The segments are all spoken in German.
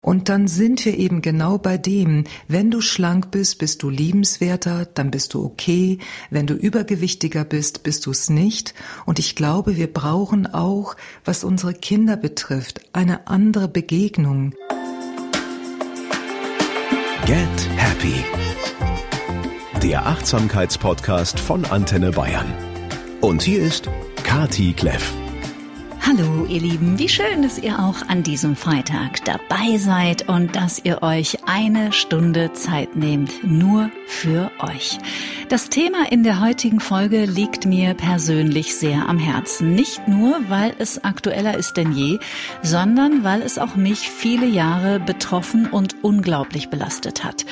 Und dann sind wir eben genau bei dem, wenn du schlank bist, bist du liebenswerter, dann bist du okay, wenn du übergewichtiger bist, bist du es nicht. Und ich glaube, wir brauchen auch, was unsere Kinder betrifft, eine andere Begegnung. Get Happy. Der Achtsamkeitspodcast von Antenne Bayern. Und hier ist Kati Kleff. Hallo ihr Lieben, wie schön, dass ihr auch an diesem Freitag dabei seid und dass ihr euch eine Stunde Zeit nehmt, nur für euch. Das Thema in der heutigen Folge liegt mir persönlich sehr am Herzen. Nicht nur, weil es aktueller ist denn je, sondern weil es auch mich viele Jahre betroffen und unglaublich belastet hat.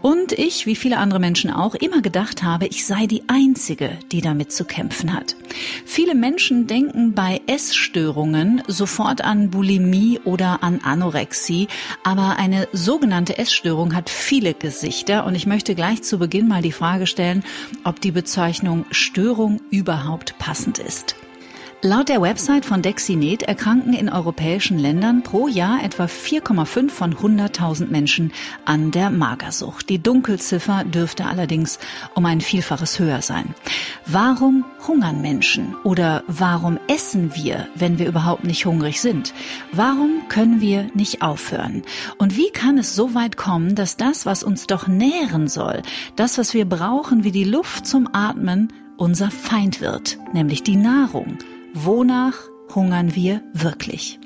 Und ich, wie viele andere Menschen auch, immer gedacht habe, ich sei die Einzige, die damit zu kämpfen hat. Viele Menschen denken bei Essstörungen sofort an Bulimie oder an Anorexie, aber eine sogenannte Essstörung hat viele Gesichter und ich möchte gleich zu Beginn mal die Frage stellen, ob die Bezeichnung Störung überhaupt passend ist. Laut der Website von Dexinet erkranken in europäischen Ländern pro Jahr etwa 4,5 von 100.000 Menschen an der Magersucht. Die Dunkelziffer dürfte allerdings um ein Vielfaches höher sein. Warum hungern Menschen oder warum essen wir, wenn wir überhaupt nicht hungrig sind? Warum können wir nicht aufhören? Und wie kann es so weit kommen, dass das, was uns doch nähren soll, das, was wir brauchen wie die Luft zum Atmen, unser Feind wird, nämlich die Nahrung? Wonach hungern wir wirklich?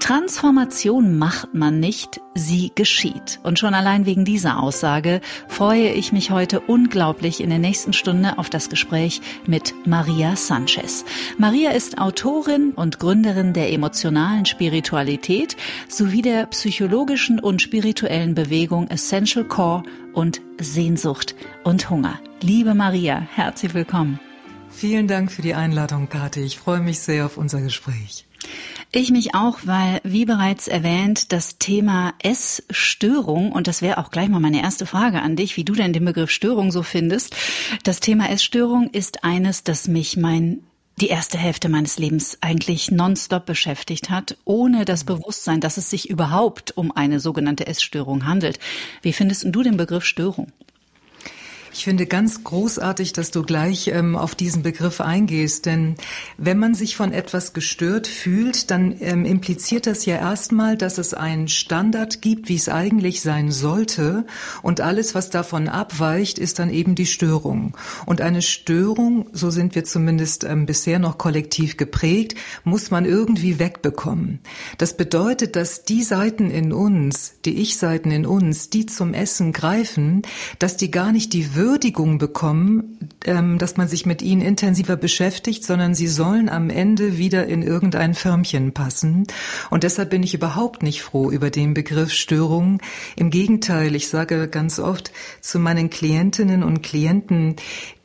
Transformation macht man nicht, sie geschieht. Und schon allein wegen dieser Aussage freue ich mich heute unglaublich in der nächsten Stunde auf das Gespräch mit Maria Sanchez. Maria ist Autorin und Gründerin der emotionalen Spiritualität sowie der psychologischen und spirituellen Bewegung Essential Core und Sehnsucht und Hunger. Liebe Maria, herzlich willkommen. Vielen Dank für die Einladung, Kathi. Ich freue mich sehr auf unser Gespräch. Ich mich auch, weil, wie bereits erwähnt, das Thema Essstörung, und das wäre auch gleich mal meine erste Frage an dich, wie du denn den Begriff Störung so findest. Das Thema Essstörung ist eines, das mich mein die erste Hälfte meines Lebens eigentlich nonstop beschäftigt hat, ohne das Bewusstsein, dass es sich überhaupt um eine sogenannte Essstörung handelt. Wie findest du den Begriff Störung? Ich finde ganz großartig, dass du gleich ähm, auf diesen Begriff eingehst, denn wenn man sich von etwas gestört fühlt, dann ähm, impliziert das ja erstmal, dass es einen Standard gibt, wie es eigentlich sein sollte und alles, was davon abweicht, ist dann eben die Störung. Und eine Störung, so sind wir zumindest ähm, bisher noch kollektiv geprägt, muss man irgendwie wegbekommen. Das bedeutet, dass die Seiten in uns, die Ich-Seiten in uns, die zum Essen greifen, dass die gar nicht die Würdigung bekommen, ähm, dass man sich mit ihnen intensiver beschäftigt, sondern sie sollen am Ende wieder in irgendein Förmchen passen. Und deshalb bin ich überhaupt nicht froh über den Begriff Störung. Im Gegenteil, ich sage ganz oft zu meinen Klientinnen und Klienten,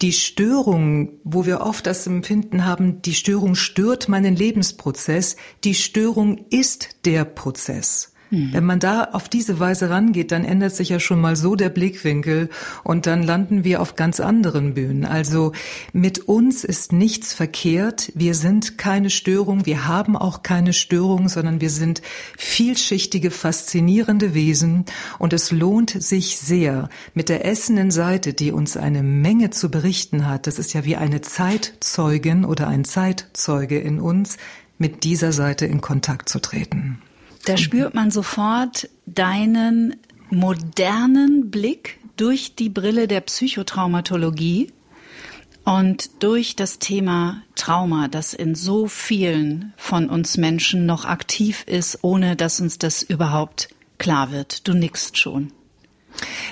die Störung, wo wir oft das Empfinden haben, die Störung stört meinen Lebensprozess, die Störung ist der Prozess. Mhm. Wenn man da auf diese Weise rangeht, dann ändert sich ja schon mal so der Blickwinkel und dann landen wir auf ganz anderen Bühnen. Also mit uns ist nichts verkehrt. Wir sind keine Störung. Wir haben auch keine Störung, sondern wir sind vielschichtige, faszinierende Wesen. Und es lohnt sich sehr mit der essenden Seite, die uns eine Menge zu berichten hat. Das ist ja wie eine Zeitzeugin oder ein Zeitzeuge in uns, mit dieser Seite in Kontakt zu treten. Da spürt man sofort deinen modernen Blick durch die Brille der Psychotraumatologie und durch das Thema Trauma, das in so vielen von uns Menschen noch aktiv ist, ohne dass uns das überhaupt klar wird. Du nickst schon.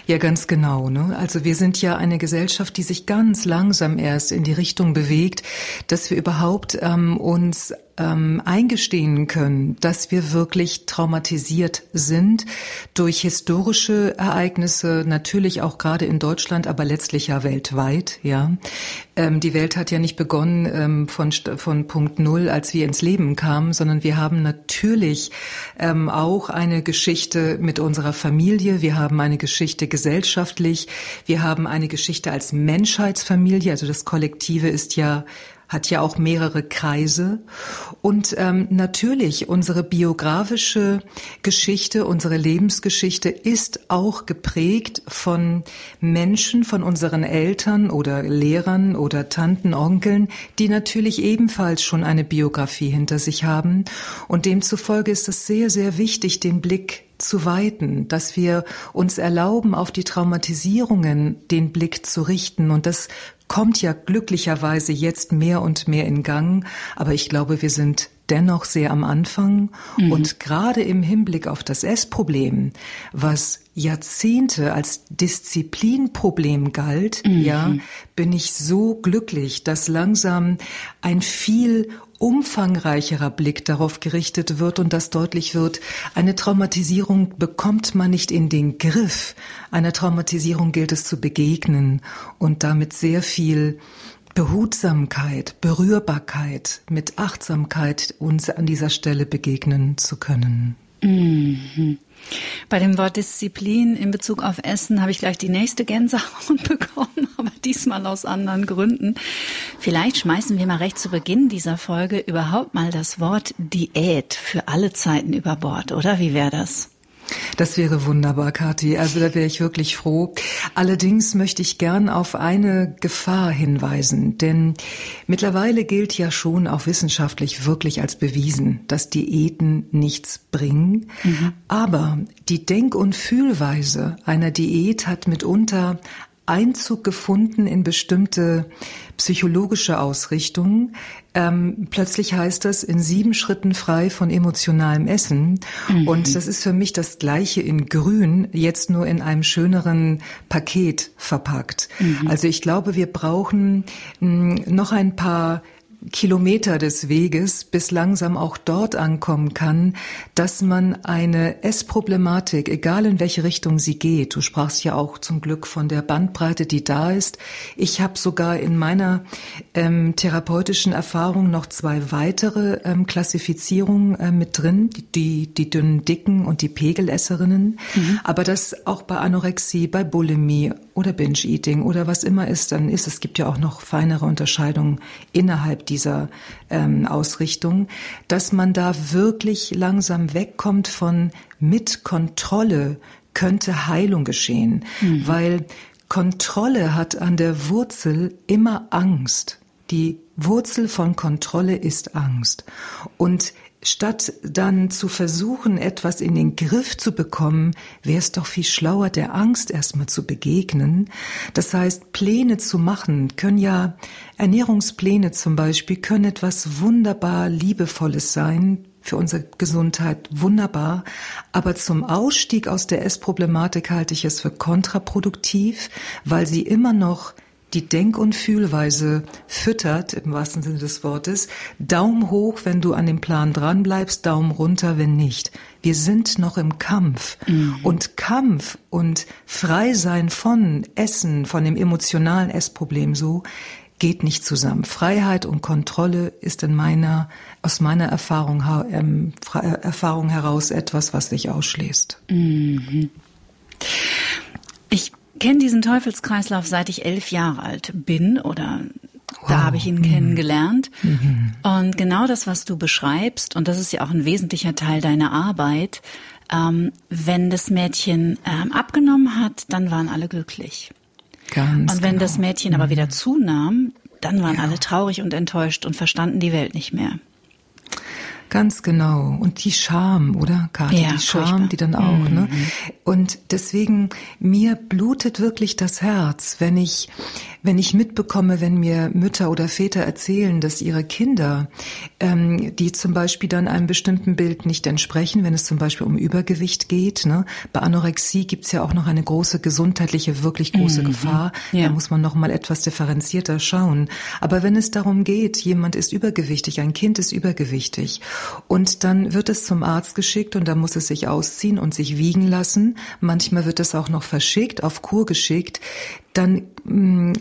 Ja, ganz genau. Ne? Also wir sind ja eine Gesellschaft, die sich ganz langsam erst in die Richtung bewegt, dass wir überhaupt ähm, uns ähm, eingestehen können, dass wir wirklich traumatisiert sind durch historische Ereignisse, natürlich auch gerade in Deutschland, aber letztlich ja weltweit. Ja, ähm, die Welt hat ja nicht begonnen ähm, von von Punkt Null, als wir ins Leben kamen, sondern wir haben natürlich ähm, auch eine Geschichte mit unserer Familie. Wir haben eine Geschichte gesellschaftlich. Wir haben eine Geschichte als Menschheitsfamilie. Also das Kollektive ist ja hat ja auch mehrere Kreise. Und ähm, natürlich, unsere biografische Geschichte, unsere Lebensgeschichte ist auch geprägt von Menschen, von unseren Eltern oder Lehrern oder Tanten, Onkeln, die natürlich ebenfalls schon eine Biografie hinter sich haben. Und demzufolge ist es sehr, sehr wichtig, den Blick zu weiten, dass wir uns erlauben, auf die Traumatisierungen den Blick zu richten. Und das kommt ja glücklicherweise jetzt mehr und mehr in Gang. Aber ich glaube, wir sind dennoch sehr am Anfang. Mhm. Und gerade im Hinblick auf das Essproblem, was Jahrzehnte als Disziplinproblem galt, mhm. ja, bin ich so glücklich, dass langsam ein viel umfangreicherer Blick darauf gerichtet wird und dass deutlich wird, eine Traumatisierung bekommt man nicht in den Griff. Einer Traumatisierung gilt es zu begegnen und damit sehr viel Behutsamkeit, Berührbarkeit, mit Achtsamkeit uns an dieser Stelle begegnen zu können. Mhm. Bei dem Wort Disziplin in Bezug auf Essen habe ich gleich die nächste Gänsehaut bekommen, aber diesmal aus anderen Gründen. Vielleicht schmeißen wir mal recht zu Beginn dieser Folge überhaupt mal das Wort Diät für alle Zeiten über Bord, oder? Wie wäre das? Das wäre wunderbar, Kathi. Also da wäre ich wirklich froh. Allerdings möchte ich gern auf eine Gefahr hinweisen, denn mittlerweile gilt ja schon auch wissenschaftlich wirklich als bewiesen, dass Diäten nichts bringen. Mhm. Aber die Denk- und Fühlweise einer Diät hat mitunter Einzug gefunden in bestimmte psychologische Ausrichtungen. Ähm, plötzlich heißt das in sieben Schritten frei von emotionalem Essen. Mhm. Und das ist für mich das Gleiche in Grün, jetzt nur in einem schöneren Paket verpackt. Mhm. Also ich glaube, wir brauchen mh, hm, noch ein paar Kilometer des Weges, bis langsam auch dort ankommen kann, dass man eine Essproblematik, egal in welche Richtung sie geht, du sprachst ja auch zum Glück von der Bandbreite, die da ist. Ich habe sogar in meiner ähm, therapeutischen Erfahrung noch zwei weitere ähm, Klassifizierungen äh, mit drin, die, die dünnen Dicken und die Pegelesserinnen. Mhm. Aber das auch bei Anorexie, bei Bulimie oder Binge-Eating oder was immer ist, dann ist es gibt ja auch noch feinere Unterscheidungen innerhalb dieser ähm, Ausrichtung, dass man da wirklich langsam wegkommt von mit Kontrolle könnte Heilung geschehen, mhm. weil Kontrolle hat an der Wurzel immer Angst. Die Wurzel von Kontrolle ist Angst. Und Statt dann zu versuchen, etwas in den Griff zu bekommen, wäre es doch viel schlauer, der Angst erstmal zu begegnen. Das heißt, Pläne zu machen können ja, Ernährungspläne zum Beispiel, können etwas wunderbar Liebevolles sein, für unsere Gesundheit wunderbar. Aber zum Ausstieg aus der Essproblematik halte ich es für kontraproduktiv, weil sie immer noch die Denk- und Fühlweise füttert, im wahrsten Sinne des Wortes. Daumen hoch, wenn du an dem Plan dranbleibst, Daumen runter, wenn nicht. Wir sind noch im Kampf. Mhm. Und Kampf und Freisein von Essen, von dem emotionalen Essproblem so, geht nicht zusammen. Freiheit und Kontrolle ist in meiner, aus meiner Erfahrung, ähm, Erfahrung heraus etwas, was sich ausschließt. Mhm. Ich kenne diesen Teufelskreislauf seit ich elf Jahre alt bin oder wow. da habe ich ihn mhm. kennengelernt. Mhm. Und genau das, was du beschreibst, und das ist ja auch ein wesentlicher Teil deiner Arbeit, ähm, wenn das Mädchen ähm, abgenommen hat, dann waren alle glücklich. Ganz und wenn genau. das Mädchen mhm. aber wieder zunahm, dann waren ja. alle traurig und enttäuscht und verstanden die Welt nicht mehr. Ganz genau. Und die Scham, oder, Kathi? Ja, die Scham, furchtbar. die dann auch, ne? mhm. ne? Und deswegen, mir blutet wirklich das Herz, wenn ich, wenn ich mitbekomme, wenn mir Mütter oder Väter erzählen, dass ihre Kinder, ähm, die zum Beispiel dann einem bestimmten Bild nicht entsprechen, wenn es zum Beispiel um Übergewicht geht, ne? Bei Anorexie gibt's ja auch noch eine große gesundheitliche, wirklich große mhm. Gefahr. Ja. Da muss man noch mal etwas differenzierter schauen. Aber wenn es darum geht, jemand ist übergewichtig, ein Kind ist übergewichtig Und dann wird es zum Arzt geschickt und da muss es sich ausziehen und sich wiegen lassen. Manchmal wird es auch noch verschickt, auf Kur geschickt. Dann mh, mm,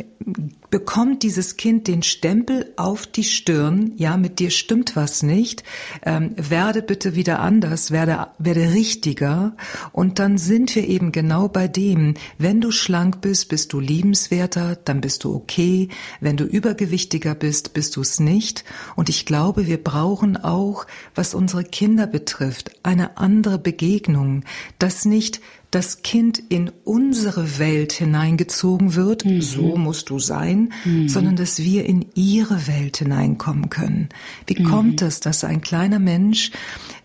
bekommt dieses Kind den Stempel auf die Stirn, ja, mit dir stimmt was nicht, ähm, werde bitte wieder anders, werde, werde richtiger. Und dann sind wir eben genau bei dem, wenn du schlank bist, bist du liebenswerter, dann bist du okay. Wenn du übergewichtiger bist, bist du es nicht. Und ich glaube, wir brauchen auch, was unsere Kinder betrifft, eine andere Begegnung, dass nicht das Kind in unsere Welt hineingezogen wird, mhm. so musst du sein, mhm. sondern dass wir in ihre Welt hineinkommen können. Wie mhm. kommt es, dass ein kleiner Mensch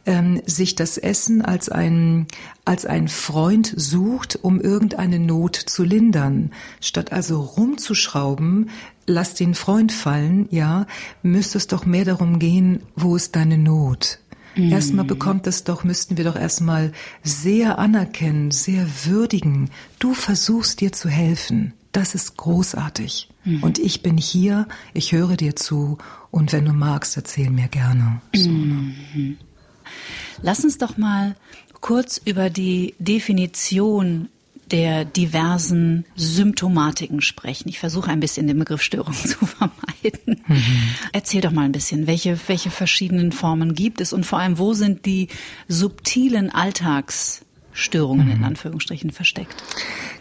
ähm, sich das Essen als ein, als ein Freund sucht, um irgendeine Not zu lindern? Statt also rumzuschrauben, lass den Freund fallen, ja, müsste es doch mehr darum gehen, wo ist deine Not? Mhm. Erstmal bekommt es doch, müssten wir doch erstmal sehr anerkennen, sehr würdigen. Du versuchst dir zu helfen. Das ist großartig. Mhm. Und ich bin hier, ich höre dir zu und wenn du magst, erzähl mir gerne. So. Mhm. Lass uns doch mal kurz über die Definition der diversen Symptomatiken sprechen. Ich versuche ein bisschen den Begriff Störung zu vermeiden. Mhm. Erzähl doch mal ein bisschen, welche, welche verschiedenen Formen gibt es und vor allem, wo sind die subtilen Alltagsstörungen mhm. in Anführungsstrichen versteckt?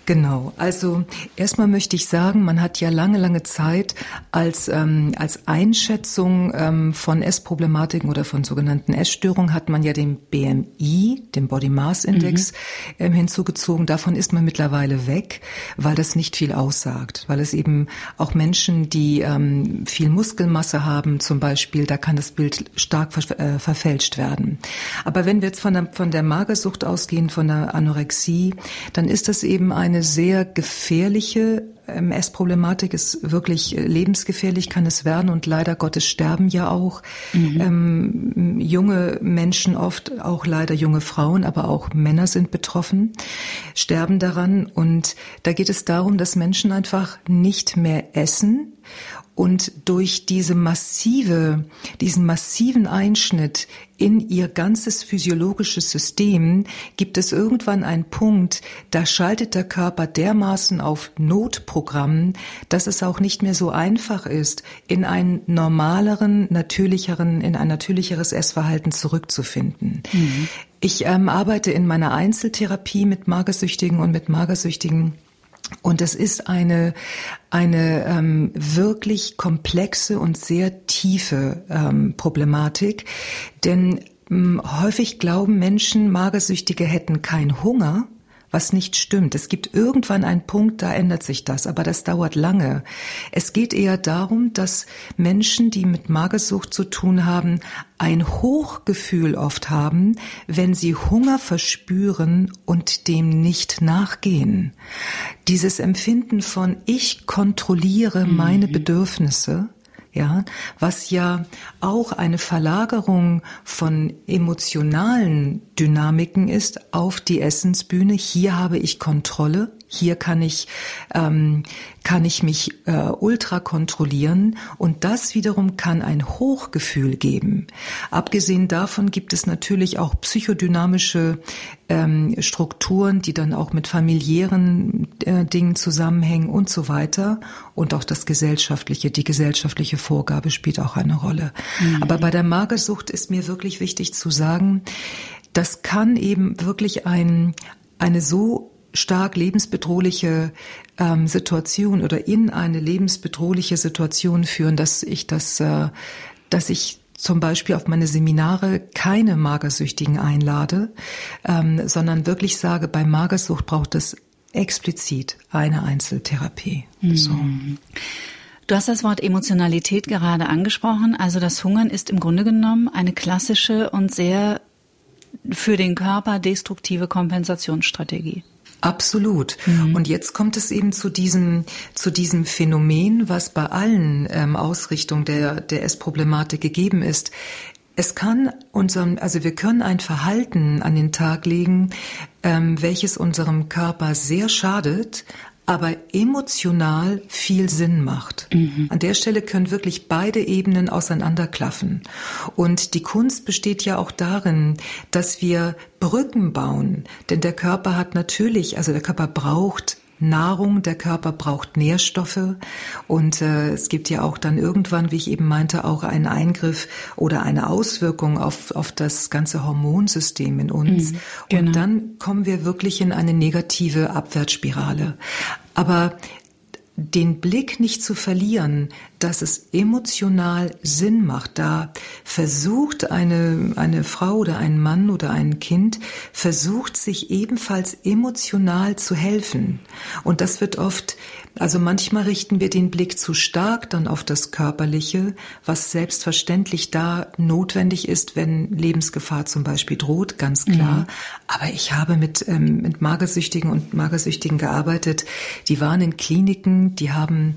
Genau. Also erstmal möchte ich sagen, man hat ja lange, lange Zeit als, ähm, als Einschätzung ähm, von Essproblematiken oder von sogenannten Essstörungen hat man ja den BMI, den Body Mass Index, mhm. ähm, hinzugezogen. Davon ist man mittlerweile weg, weil das nicht viel aussagt. Weil es eben auch Menschen, die ähm, viel Muskelmasse haben, zum Beispiel, da kann das Bild stark ver äh, verfälscht werden. Aber wenn wir jetzt von der, von der Magersucht ausgehen, von der Anorexie, dann ist das eben eine eine sehr gefährliche ähm, Essproblematik. Ist wirklich äh, lebensgefährlich, kann es werden und leider Gottes sterben ja auch. Mhm. ähm, junge Menschen oft, auch leider junge Frauen, aber auch Männer sind betroffen, sterben daran. Und da geht es darum, dass Menschen einfach nicht mehr essen und durch diese massive, diesen massiven Einschnitt in ihr ganzes physiologisches System gibt es irgendwann einen Punkt, da schaltet der Körper dermaßen auf Notprogramm, dass es auch nicht mehr so einfach ist, in einen normaleren, natürlicheren, in ein natürlicheres Essverhalten zurückzufinden. Mhm. Ich ähm, arbeite in meiner Einzeltherapie mit Magersüchtigen und mit Magersüchtigen und es ist eine, eine ähm, wirklich komplexe und sehr tiefe ähm, Problematik, denn ähm, häufig glauben Menschen, Magersüchtige hätten keinen Hunger, was nicht stimmt. Es gibt irgendwann einen Punkt, da ändert sich das, aber das dauert lange. Es geht eher darum, dass Menschen, die mit Magersucht zu tun haben, ein Hochgefühl oft haben, wenn sie Hunger verspüren und dem nicht nachgehen. Dieses Empfinden von ich kontrolliere meine mhm. Bedürfnisse, ja, was ja auch eine Verlagerung von emotionalen Dynamiken ist auf die Essensbühne. Hier habe ich Kontrolle, hier kann ich, ähm, kann ich mich äh, ultra kontrollieren und das wiederum kann ein Hochgefühl geben. Abgesehen davon gibt es natürlich auch psychodynamische ähm, Strukturen, die dann auch mit familiären äh, Dingen zusammenhängen und so weiter. Und auch das gesellschaftliche, die gesellschaftliche Vorgabe spielt auch eine Rolle. Mhm. Aber bei der Magersucht ist mir wirklich wichtig zu sagen, das kann eben wirklich ein, eine so stark lebensbedrohliche ähm, Situation oder in eine lebensbedrohliche Situation führen, dass ich das, äh, dass ich zum Beispiel auf meine Seminare keine Magersüchtigen einlade, ähm, sondern wirklich sage, bei Magersucht braucht es explizit eine Einzeltherapie. Mhm. So. Du hast das Wort Emotionalität gerade angesprochen. Also das Hungern ist im Grunde genommen eine klassische und sehr für den Körper destruktive Kompensationsstrategie. Absolut. Mhm. Und jetzt kommt es eben zu diesem, zu diesem Phänomen, was bei allen ähm, Ausrichtungen der, der Essproblematik gegeben ist. Es kann unserem, also wir können ein Verhalten an den Tag legen, ähm, welches unserem Körper sehr schadet, aber emotional viel Sinn macht. Mhm. An der Stelle können wirklich beide Ebenen auseinanderklaffen. Und die Kunst besteht ja auch darin, dass wir Brücken bauen. Denn der Körper hat natürlich, also der Körper braucht Nahrung, der Körper braucht Nährstoffe und äh, es gibt ja auch dann irgendwann, wie ich eben meinte, auch einen Eingriff oder eine Auswirkung auf, auf das ganze Hormonsystem in uns. Mhm, genau. Und dann kommen wir wirklich in eine negative Abwärtsspirale. Aber den Blick nicht zu verlieren, dass es emotional Sinn macht. Da versucht eine, eine Frau oder ein Mann oder ein Kind, versucht sich ebenfalls emotional zu helfen. Und das wird oft also manchmal richten wir den Blick zu stark dann auf das Körperliche, was selbstverständlich da notwendig ist, wenn Lebensgefahr zum Beispiel droht, ganz klar. Mhm. Aber ich habe mit, ähm, mit Magersüchtigen und Magersüchtigen gearbeitet, die waren in Kliniken, die haben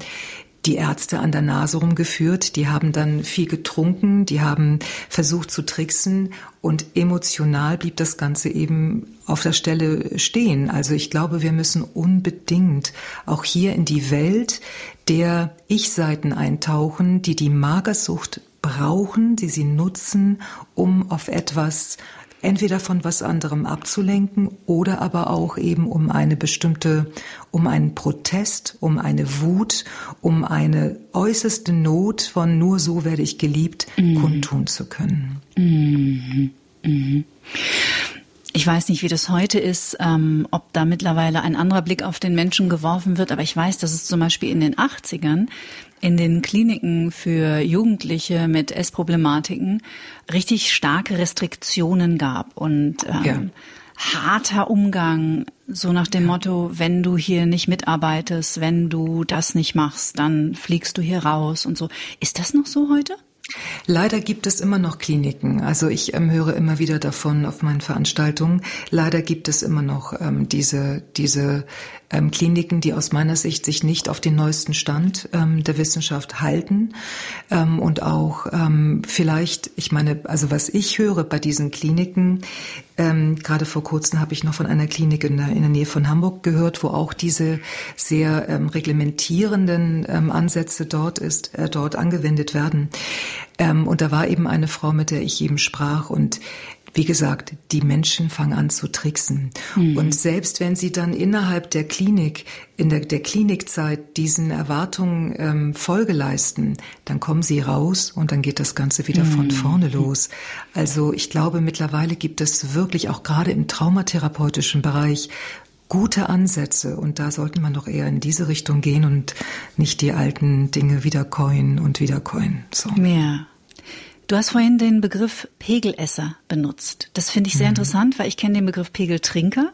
die Ärzte an der Nase rumgeführt, die haben dann viel getrunken, die haben versucht zu tricksen und emotional blieb das Ganze eben auf der Stelle stehen. Also ich glaube, wir müssen unbedingt auch hier in die Welt der Ich-Seiten eintauchen, die die Magersucht brauchen, die sie nutzen, um auf etwas entweder von was anderem abzulenken oder aber auch eben um eine bestimmte, um einen Protest, um eine Wut, um eine äußerste Not von nur so werde ich geliebt mhm. kundtun zu können. Mhm. Mhm. Ich weiß nicht, wie das heute ist, ähm, ob da mittlerweile ein anderer Blick auf den Menschen geworfen wird, aber ich weiß, dass es zum Beispiel in den 80ern in den Kliniken für Jugendliche mit Essproblematiken richtig starke Restriktionen gab und ähm, ja. harter Umgang, so nach dem ja. Motto, wenn du hier nicht mitarbeitest, wenn du das nicht machst, dann fliegst du hier raus und so. Ist das noch so heute? Leider gibt es immer noch Kliniken. Also ich ähm, höre immer wieder davon auf meinen Veranstaltungen. Leider gibt es immer noch ähm, diese, diese ähm, Kliniken, die aus meiner Sicht sich nicht auf den neuesten Stand ähm, der Wissenschaft halten ähm, und auch ähm, vielleicht, ich meine, also was ich höre bei diesen Kliniken, ähm, gerade vor kurzem habe ich noch von einer Klinik in der, in der Nähe von Hamburg gehört, wo auch diese sehr ähm, reglementierenden ähm, Ansätze dort ist, äh, dort angewendet werden. Ähm, und da war eben eine Frau, mit der ich eben sprach und wie gesagt, die Menschen fangen an zu tricksen. Mhm. Und selbst wenn sie dann innerhalb der Klinik, in der, der Klinikzeit diesen Erwartungen ähm, Folge leisten, dann kommen sie raus und dann geht das Ganze wieder mhm. von vorne los. Also ich glaube, mittlerweile gibt es wirklich auch gerade im traumatherapeutischen Bereich gute Ansätze und da sollte man doch eher in diese Richtung gehen und nicht die alten Dinge wiedercoin und wiedercoin. So. Ja. Du hast vorhin den Begriff Pegelesser benutzt. Das finde ich sehr mhm. interessant, weil ich kenne den Begriff Pegeltrinker.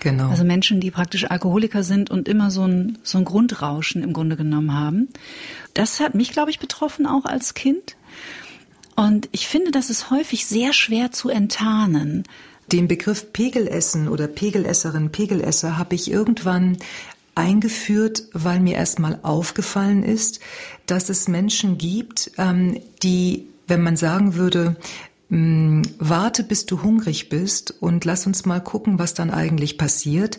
Genau. Also Menschen, die praktisch Alkoholiker sind und immer so ein, so ein Grundrauschen im Grunde genommen haben. Das hat mich, glaube ich, betroffen, auch als Kind. Und ich finde, das ist häufig sehr schwer zu enttarnen. Den Begriff Pegelessen oder Pegelesserin, Pegelesser habe ich irgendwann eingeführt, weil mir erstmal aufgefallen ist, dass es Menschen gibt, ähm, die wenn man sagen würde, hm, warte, bis du hungrig bist und lass uns mal gucken, was dann eigentlich passiert,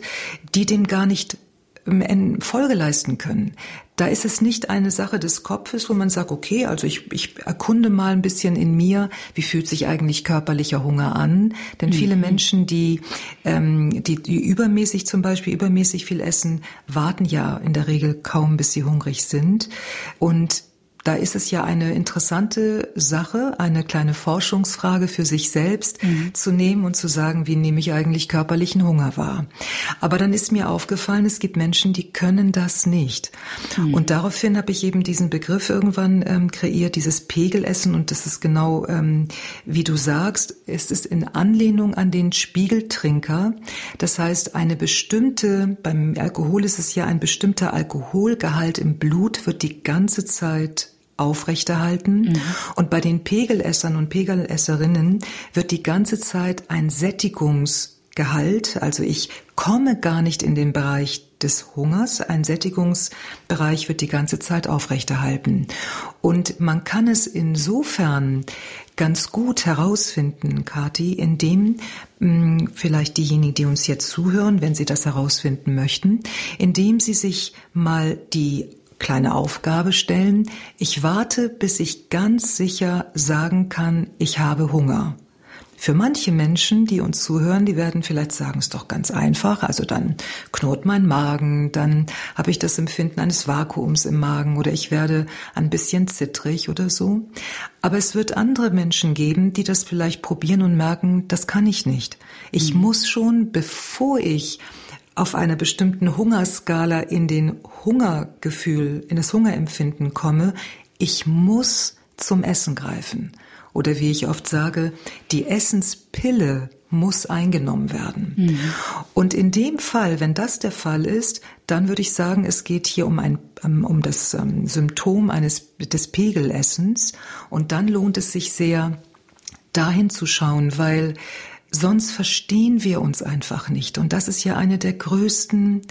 die dem gar nicht ähm, Folge leisten können. Da ist es nicht eine Sache des Kopfes, wo man sagt, okay, also ich, ich erkunde mal ein bisschen in mir, wie fühlt sich eigentlich körperlicher Hunger an? Denn viele mhm. Menschen, die, ähm, die, die übermäßig zum Beispiel übermäßig viel essen, warten ja in der Regel kaum, bis sie hungrig sind. Und da ist es ja eine interessante Sache, eine kleine Forschungsfrage für sich selbst mhm. zu nehmen und zu sagen, wie nehme ich eigentlich körperlichen Hunger wahr. Aber dann ist mir aufgefallen, es gibt Menschen, die können das nicht. Mhm. Und daraufhin habe ich eben diesen Begriff irgendwann ähm, kreiert, dieses Pegelessen. Und das ist genau, ähm, wie du sagst, es ist in Anlehnung an den Spiegeltrinker. Das heißt, eine bestimmte, beim Alkohol ist es ja ein bestimmter Alkoholgehalt im Blut wird die ganze Zeit aufrechterhalten. Mhm. Und bei den Pegelessern und Pegelesserinnen wird die ganze Zeit ein Sättigungs Gehalt, also ich komme gar nicht in den Bereich des Hungers. Ein Sättigungsbereich wird die ganze Zeit aufrechterhalten. Und man kann es insofern ganz gut herausfinden, Kati, indem mh, hm, vielleicht diejenigen, die uns jetzt zuhören, wenn sie das herausfinden möchten, indem sie sich mal die kleine Aufgabe stellen. Ich warte, bis ich ganz sicher sagen kann, ich habe Hunger. Für manche Menschen, die uns zuhören, die werden vielleicht sagen, es ist doch ganz einfach. Also dann knurrt mein Magen, dann habe ich das Empfinden eines Vakuums im Magen oder ich werde ein bisschen zittrig oder so. Aber es wird andere Menschen geben, die das vielleicht probieren und merken, das kann ich nicht. Ich mhm. muss schon, bevor ich auf einer bestimmten Hungerskala in den Hungergefühl, in das Hungerempfinden komme, ich muss zum Essen greifen. Oder wie ich oft sage, die Essenspille muss eingenommen werden. Mhm. Und in dem Fall, wenn das der Fall ist, dann würde ich sagen, es geht hier um ein um das ähm, Symptom eines des Pegelessens und dann lohnt es sich sehr dahin zu schauen, weil Sonst verstehen wir uns einfach nicht. Und das ist ja eine der größten,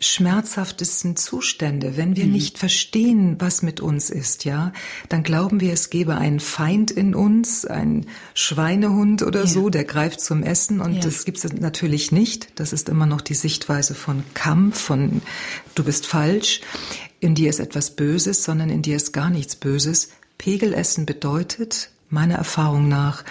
schmerzhaftesten Zustände. Wenn wir mhm. nicht verstehen, was mit uns ist, ja, dann glauben wir, es gebe einen Feind in uns, ein Schweinehund oder ja. so, der greift zum Essen. Und ja. das gibt es natürlich nicht. Das ist immer noch die Sichtweise von Kampf, von du bist falsch. In dir ist etwas Böses, sondern in dir ist gar nichts Böses. Pegelessen bedeutet, meiner Erfahrung nach,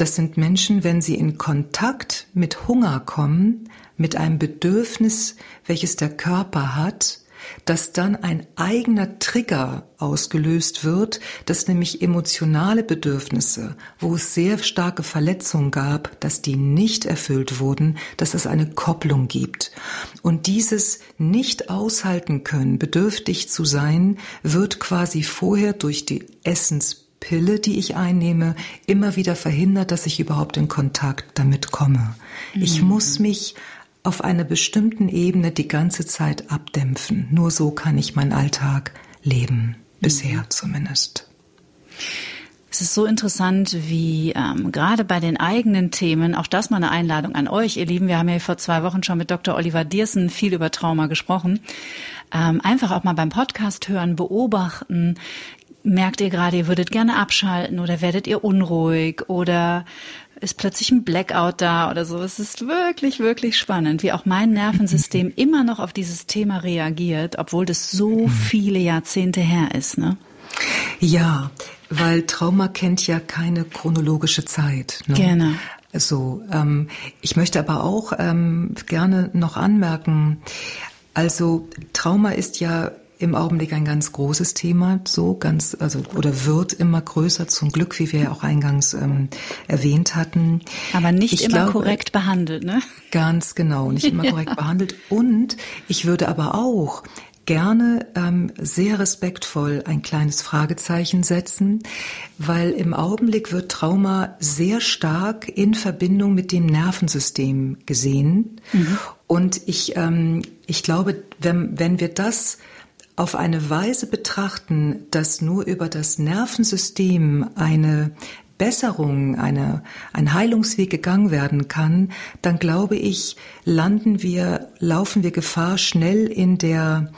das sind Menschen, wenn sie in Kontakt mit Hunger kommen, mit einem Bedürfnis, welches der Körper hat, dass dann ein eigener Trigger ausgelöst wird, dass nämlich emotionale Bedürfnisse, wo es sehr starke Verletzungen gab, dass die nicht erfüllt wurden, dass es eine Kopplung gibt. Und dieses nicht aushalten können, bedürftig zu sein, wird quasi vorher durch die Essens Pille, die ich einnehme, immer wieder verhindert, dass ich überhaupt in Kontakt damit komme. Mhm. Ich muss mich auf einer bestimmten Ebene die ganze Zeit abdämpfen. Nur so kann ich meinen Alltag leben. Bisher mhm. zumindest. Es ist so interessant, wie ähm, gerade bei den eigenen Themen, auch das mal eine Einladung an euch, ihr Lieben. Wir haben ja vor zwei Wochen schon mit Dr. Oliver Diersen viel über Trauma gesprochen. Ähm, einfach auch mal beim Podcast hören, beobachten merkt ihr gerade, ihr würdet gerne abschalten oder werdet ihr unruhig oder ist plötzlich ein Blackout da oder so. Es ist wirklich, wirklich spannend, wie auch mein Nervensystem immer noch auf dieses Thema reagiert, obwohl das so mhm. viele Jahrzehnte her ist, ne? Ja, weil Trauma kennt ja keine chronologische Zeit. Ne? Genau. So, ähm, ich möchte aber auch ähm, gerne noch anmerken, also Trauma ist ja im Augenblick ein ganz großes Thema, so ganz, also oder wird immer größer, zum Glück, wie wir ja auch eingangs ähm, erwähnt hatten. Aber nicht ich immer glaube, korrekt behandelt, ne? Ganz genau, nicht immer korrekt ja. behandelt. Und ich würde aber auch gerne ähm, sehr respektvoll ein kleines Fragezeichen setzen, weil im Augenblick wird Trauma sehr stark in Verbindung mit dem Nervensystem gesehen. Mhm. Und ich, ähm, ich glaube, wenn, wenn wir das auf eine Weise betrachten, dass nur über das Nervensystem eine Besserung, eine, ein Heilungsweg gegangen werden kann, dann glaube ich, landen wir, laufen wir Gefahr, schnell in der,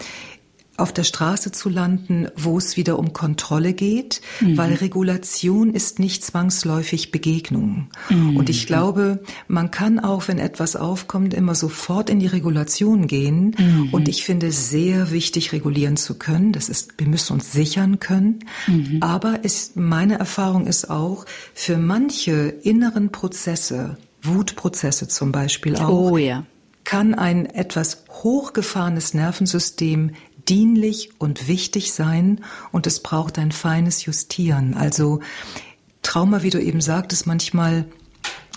auf der Straße zu landen, wo es wieder um Kontrolle geht, mhm. weil Regulation ist nicht zwangsläufig Begegnung. Mhm. Und ich glaube, man kann auch, wenn etwas aufkommt, immer sofort in die Regulation gehen. Mhm. Und ich finde sehr wichtig, regulieren zu können. Das ist, wir müssen uns sichern können. Mhm. Aber es, meine Erfahrung ist auch, für manche inneren Prozesse, Wutprozesse zum Beispiel auch, oh, ja. kann ein etwas hochgefahrenes Nervensystem dienlich und wichtig sein und es braucht ein feines Justieren. Also Trauma, wie du eben sagtest, manchmal,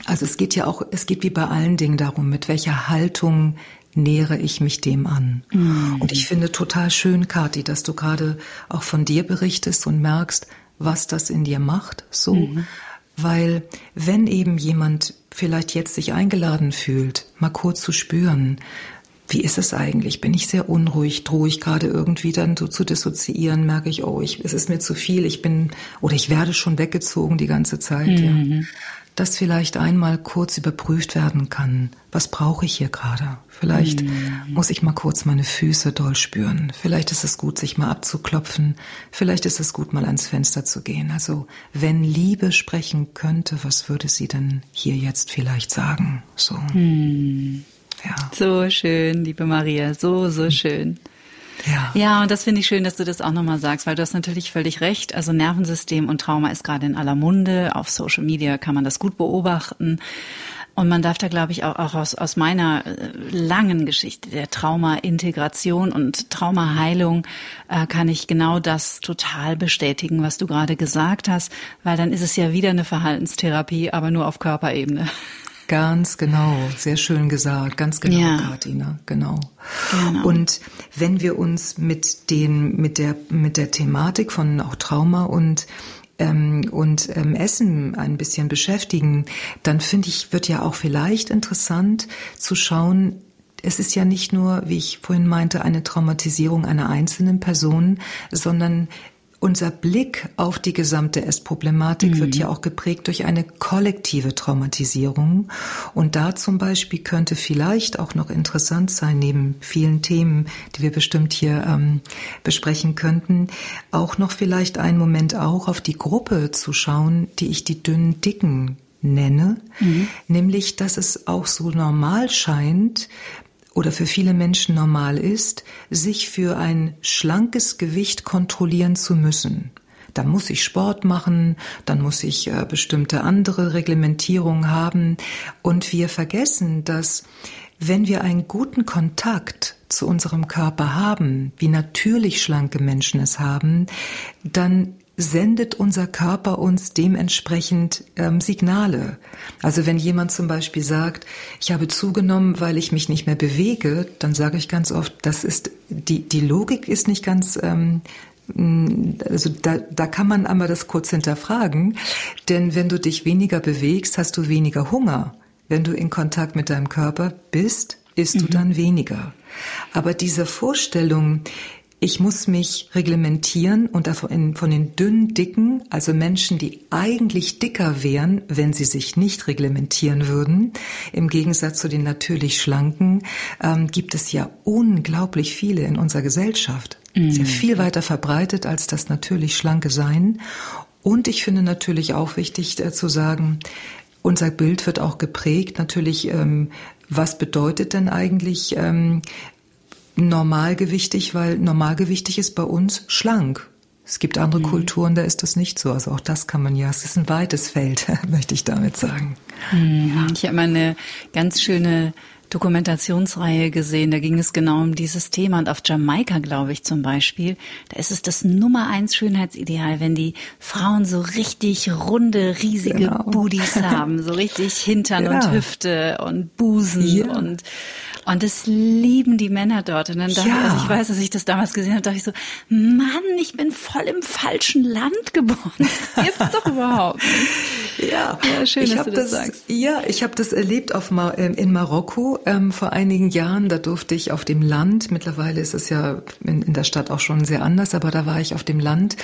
also es geht ja auch, es geht wie bei allen Dingen darum, mit welcher Haltung nähere ich mich dem an. Mhm. Und ich finde total schön, Kathi, dass du gerade auch von dir berichtest und merkst, was das in dir macht, so. Mhm. Weil wenn eben jemand vielleicht jetzt sich eingeladen fühlt, mal kurz zu spüren, wie ist es eigentlich? Bin ich sehr unruhig? Drohe ich gerade irgendwie dann so zu dissoziieren? Merke ich, oh, ich, es ist mir zu viel. Ich bin oder ich werde schon weggezogen die ganze Zeit. Mhm. Ja. dass vielleicht einmal kurz überprüft werden kann, was brauche ich hier gerade? Vielleicht mm. muss ich mal kurz meine Füße doll spüren. Vielleicht ist es gut, sich mal abzuklopfen. Vielleicht ist es gut, mal ans Fenster zu gehen. Also, wenn Liebe sprechen könnte, was würde sie denn hier jetzt vielleicht sagen? So. Mm. Ja. So schön, liebe Maria, so, so schön. Ja. ja, und das finde ich schön, dass du das auch nochmal sagst, weil du hast natürlich völlig recht. Also Nervensystem und Trauma ist gerade in aller Munde. Auf Social Media kann man das gut beobachten. Und man darf da, glaube ich, auch, auch aus, aus meiner äh, langen Geschichte der Trauma-Integration und Traumaheilung äh, kann ich genau das total bestätigen, was du gerade gesagt hast, weil dann ist es ja wieder eine Verhaltenstherapie, aber nur auf Körperebene. Ganz genau, sehr schön gesagt, ganz genau, ja. Katina, genau. genau. Und wenn wir uns mit den, mit der, mit der Thematik von auch Trauma und ähm, und ähm, Essen ein bisschen beschäftigen, dann finde ich, wird ja auch vielleicht interessant zu schauen, es ist ja nicht nur, wie ich vorhin meinte, eine Traumatisierung einer einzelnen Person, sondern unser Blick auf die gesamte Essproblematik mhm. wird ja auch geprägt durch eine kollektive Traumatisierung. Und da zum Beispiel könnte vielleicht auch noch interessant sein, neben vielen Themen, die wir bestimmt hier ähm, besprechen könnten, auch noch vielleicht einen Moment auch auf die Gruppe zu schauen, die ich die dünnen Dicken nenne, mhm. nämlich dass es auch so normal scheint, oder für viele Menschen normal ist, sich für ein schlankes Gewicht kontrollieren zu müssen. Da muss ich Sport machen, dann muss ich äh, bestimmte andere Reglementierungen haben. Und wir vergessen, dass wenn wir einen guten Kontakt zu unserem Körper haben, wie natürlich schlanke Menschen es haben, dann sendet unser Körper uns dementsprechend ähm, Signale. Also wenn jemand zum Beispiel sagt, ich habe zugenommen, weil ich mich nicht mehr bewege, dann sage ich ganz oft, das ist die die Logik ist nicht ganz ähm, also da, da kann man einmal das kurz hinterfragen, denn wenn du dich weniger bewegst, hast du weniger Hunger. Wenn du in Kontakt mit deinem Körper bist, isst mhm. du dann weniger. Aber diese Vorstellung, ich muss mich reglementieren und von den dünnen Dicken, also Menschen, die eigentlich dicker wären, wenn sie sich nicht reglementieren würden, im Gegensatz zu den natürlich Schlanken, ähm, gibt es ja unglaublich viele in unserer Gesellschaft. Mhm. Sehr viel weiter verbreitet als das natürlich schlanke Sein. Und ich finde natürlich auch wichtig äh, zu sagen, unser Bild wird auch geprägt natürlich, ähm, was bedeutet denn eigentlich ähm, normalgewichtig, weil normalgewichtig ist bei uns schlank. Es gibt andere mhm. Kulturen, da ist das nicht so. Also auch das kann man ja, es ist ein weites Feld, möchte ich damit sagen. Mhm. Ich habe mal eine ganz schöne Dokumentationsreihe gesehen, da ging es genau um dieses Thema und auf Jamaika, glaube ich zum Beispiel, da ist es das Nummer eins Schönheitsideal, wenn die Frauen so richtig runde, riesige genau. Booties haben, so richtig Hintern ja. und Hüfte und Busen ja. und und das lieben die Männer dort. Und dann dachte ja. ich, also ich weiß, dass ich das damals gesehen habe, dachte ich so, Mann, ich bin voll im falschen Land geboren. Das gibt's doch überhaupt. Ja, ja schön, ich dass du das, das, sagst. Ja, ich habe das erlebt auf Mar ähm, in Marokko ähm, vor einigen Jahren. Da durfte ich auf dem Land, mittlerweile ist es ja in, in der Stadt auch schon sehr anders, aber da war ich auf dem Land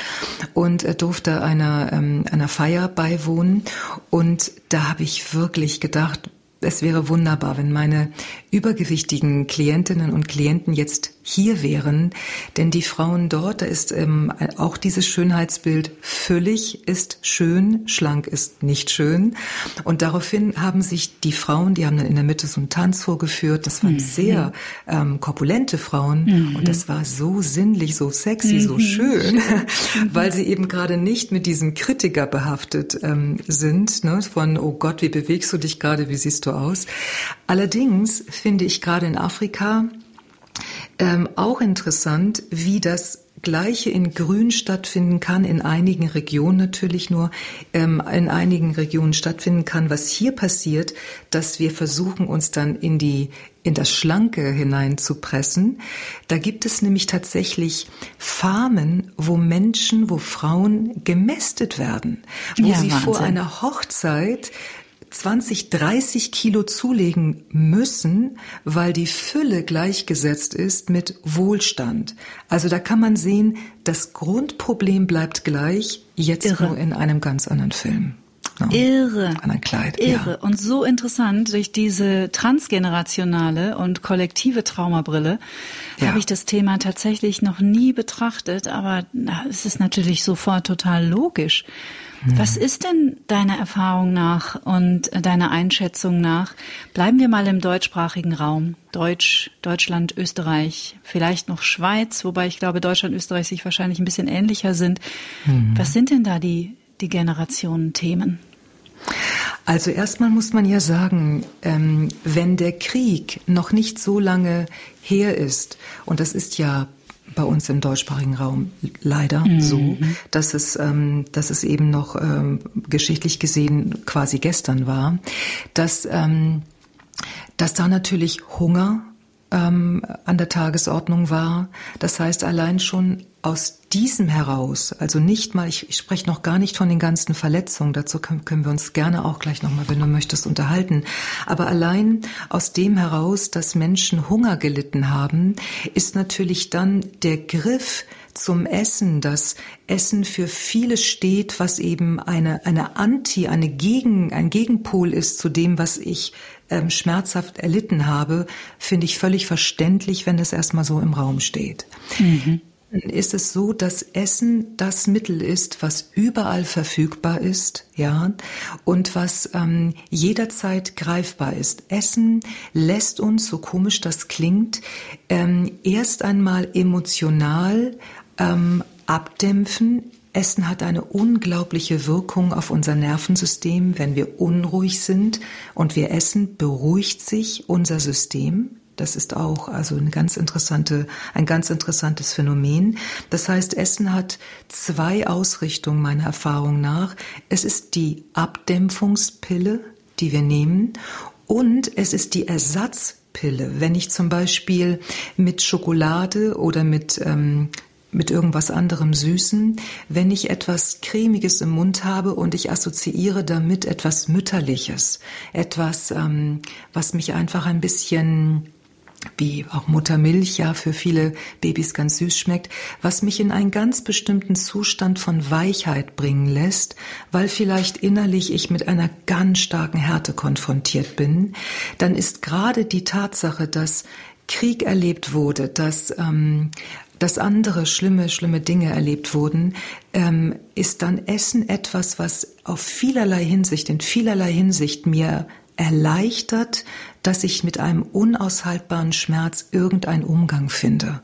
und äh, durfte einer, ähm, einer Feier beiwohnen. Und da habe ich wirklich gedacht, es wäre wunderbar, wenn meine übergewichtigen Klientinnen und Klienten jetzt hier wären, denn die Frauen dort, da ist ähm, auch dieses Schönheitsbild füllig ist schön, schlank ist nicht schön. Und daraufhin haben sich die Frauen, die haben dann in der Mitte so einen Tanz vorgeführt, das waren mhm. sehr ähm, korpulente Frauen mhm. und das war so sinnlich, so sexy, mhm. so schön, weil sie eben gerade nicht mit diesem Kritiker behaftet ähm, sind, ne, von, oh Gott, wie bewegst du dich gerade, wie siehst du aus? Allerdings finde ich gerade in Afrika ähm, auch interessant, wie das Gleiche in Grün stattfinden kann, in einigen Regionen natürlich nur, ähm, in einigen Regionen stattfinden kann. Was hier passiert, dass wir versuchen, uns dann in die in das Schlanke hineinzupressen. Da gibt es nämlich tatsächlich Farmen, wo Menschen, wo Frauen gemästet werden, wo ja, sie Wahnsinn. vor einer Hochzeit 20, 30 Kilo zulegen müssen, weil die Fülle gleichgesetzt ist mit Wohlstand. Also da kann man sehen, das Grundproblem bleibt gleich, jetzt Irre. nur in einem ganz anderen Film. Ne? Irre. An ein Kleid. Irre. Ja. Und so interessant, durch diese transgenerationale und kollektive Traumabrille ja. habe ich das Thema tatsächlich noch nie betrachtet, aber na, es ist natürlich sofort total logisch. Was ist denn deiner Erfahrung nach und deiner Einschätzung nach? Bleiben wir mal im deutschsprachigen Raum. Deutsch, Deutschland, Österreich, vielleicht noch Schweiz, wobei ich glaube, Deutschland, Österreich sich wahrscheinlich ein bisschen ähnlicher sind. Mhm. Was sind denn da die, die Generationen-Themen? Also erstmal muss man ja sagen, ähm, wenn der Krieg noch nicht so lange her ist, und das ist ja bei uns im deutschsprachigen Raum leider mhm. so, dass es, ähm, dass es eben noch ähm, geschichtlich gesehen quasi gestern war, dass, ähm, dass da natürlich Hunger ähm, an der Tagesordnung war. Das heißt, allein schon aus diesem heraus, also nicht mal, ich, ich spreche noch gar nicht von den ganzen Verletzungen, dazu können, können wir uns gerne auch gleich nochmal, wenn du möchtest, unterhalten, aber allein aus dem heraus, dass Menschen Hunger gelitten haben, ist natürlich dann der Griff zum Essen, das Essen für vieles steht, was eben eine, eine Anti, eine Gegen, ein Gegenpol ist zu dem, was ich ähm, schmerzhaft erlitten habe, finde ich völlig verständlich, wenn das erstmal so im Raum steht. Mhm ist es so, dass Essen das Mittel ist, was überall verfügbar ist, ja, und was ähm, jederzeit greifbar ist. Essen lässt uns, so komisch das klingt, ähm, erst einmal emotional ähm, abdämpfen. Essen hat eine unglaubliche Wirkung auf unser Nervensystem. Wenn wir unruhig sind und wir essen, beruhigt sich unser System. Das ist auch also eine ganz interessante, ein ganz interessantes Phänomen. Das heißt, Essen hat zwei Ausrichtungen meiner Erfahrung nach. Es ist die Abdämpfungspille, die wir nehmen, und es ist die Ersatzpille. Wenn ich zum Beispiel mit Schokolade oder mit ähm, mit irgendwas anderem Süßen, wenn ich etwas Cremiges im Mund habe und ich assoziiere damit etwas Mütterliches, etwas, ähm, was mich einfach ein bisschen wie auch Muttermilch ja für viele Babys ganz süß schmeckt, was mich in einen ganz bestimmten Zustand von Weichheit bringen lässt, weil vielleicht innerlich ich mit einer ganz starken Härte konfrontiert bin, dann ist gerade die Tatsache, dass Krieg erlebt wurde, dass ähm, dass andere schlimme, schlimme Dinge erlebt wurden, ähm, ist dann Essen etwas, was auf vielerlei Hinsicht, in vielerlei Hinsicht mir erleichtert, dass ich mit einem unaushaltbaren Schmerz irgendeinen Umgang finde.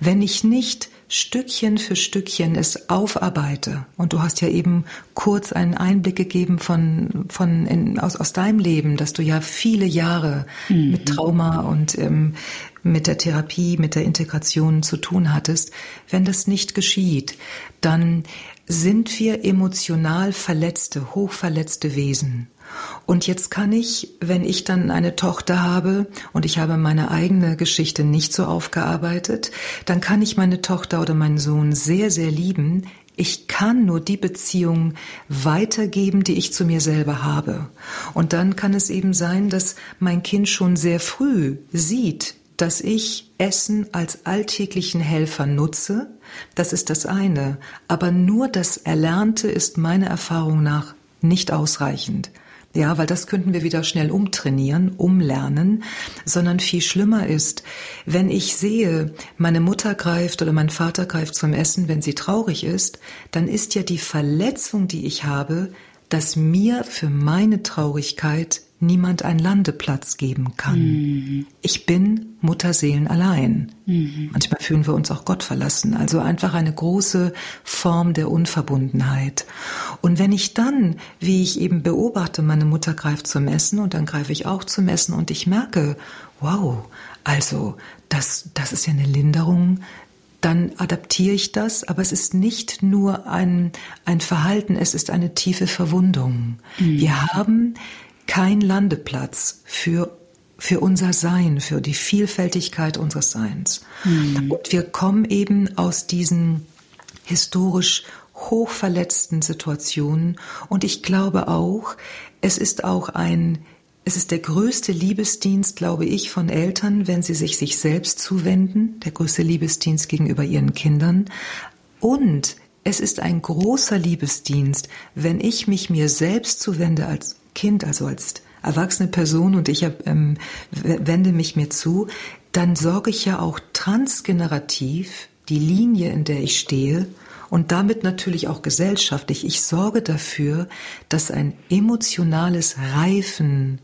Wenn ich nicht Stückchen für Stückchen es aufarbeite, und du hast ja eben kurz einen Einblick gegeben von, von in, aus, aus deinem Leben, dass du ja viele Jahre mhm. mit Trauma und ähm, mit der Therapie, mit der Integration zu tun hattest, wenn das nicht geschieht, dann sind wir emotional verletzte, hochverletzte Wesen. Und jetzt kann ich, wenn ich dann eine Tochter habe und ich habe meine eigene Geschichte nicht so aufgearbeitet, dann kann ich meine Tochter oder meinen Sohn sehr, sehr lieben. Ich kann nur die Beziehung weitergeben, die ich zu mir selber habe. Und dann kann es eben sein, dass mein Kind schon sehr früh sieht, dass ich Essen als alltäglichen Helfer nutze. Das ist das eine. Aber nur das Erlernte ist meiner Erfahrung nach nicht ausreichend. Ja, weil das könnten wir wieder schnell umtrainieren, umlernen, sondern viel schlimmer ist, wenn ich sehe, meine Mutter greift oder mein Vater greift zum Essen, wenn sie traurig ist, dann ist ja die Verletzung, die ich habe, dass mir für meine Traurigkeit niemand einen Landeplatz geben kann. Mhm. Ich bin Mutterseelen allein. Mhm. Manchmal fühlen wir uns auch Gott verlassen. Also einfach eine große Form der Unverbundenheit. Und wenn ich dann, wie ich eben beobachte, meine Mutter greift zum Essen und dann greife ich auch zum Essen und ich merke, wow, also das, das ist ja eine Linderung dann adaptiere ich das, aber es ist nicht nur ein, ein Verhalten, es ist eine tiefe Verwundung. Mhm. Wir haben kein Landeplatz für für unser Sein, für die Vielfältigkeit unseres Seins. Mhm. Und wir kommen eben aus diesen historisch hochverletzten Situationen. Und ich glaube auch, es ist auch ein, es ist der größte Liebesdienst, glaube ich, von Eltern, wenn sie sich sich selbst zuwenden, der größte Liebesdienst gegenüber ihren Kindern. Und es ist ein großer Liebesdienst, wenn ich mich mir selbst zuwende als Kind, also als erwachsene Person und ich ähm, wende mich mir zu, dann sorge ich ja auch transgenerativ die Linie, in der ich stehe, und damit natürlich auch gesellschaftlich. Ich sorge dafür, dass ein emotionales Reifen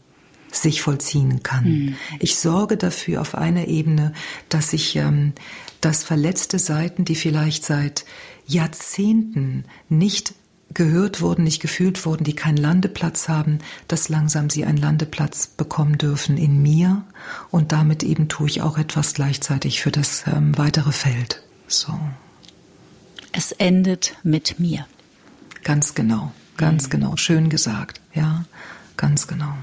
sich vollziehen kann. Mhm. Ich sorge dafür auf einer Ebene, dass ich ähm, dass verletzte Seiten, die vielleicht seit Jahrzehnten nicht gehört wurden, nicht gefühlt wurden, die keinen Landeplatz haben, dass langsam sie einen Landeplatz bekommen dürfen in mir und damit eben tue ich auch etwas gleichzeitig für das ähm, weitere Feld. So. Es endet mit mir. Ganz genau, ganz mhm. genau, schön gesagt, ja, ganz genau.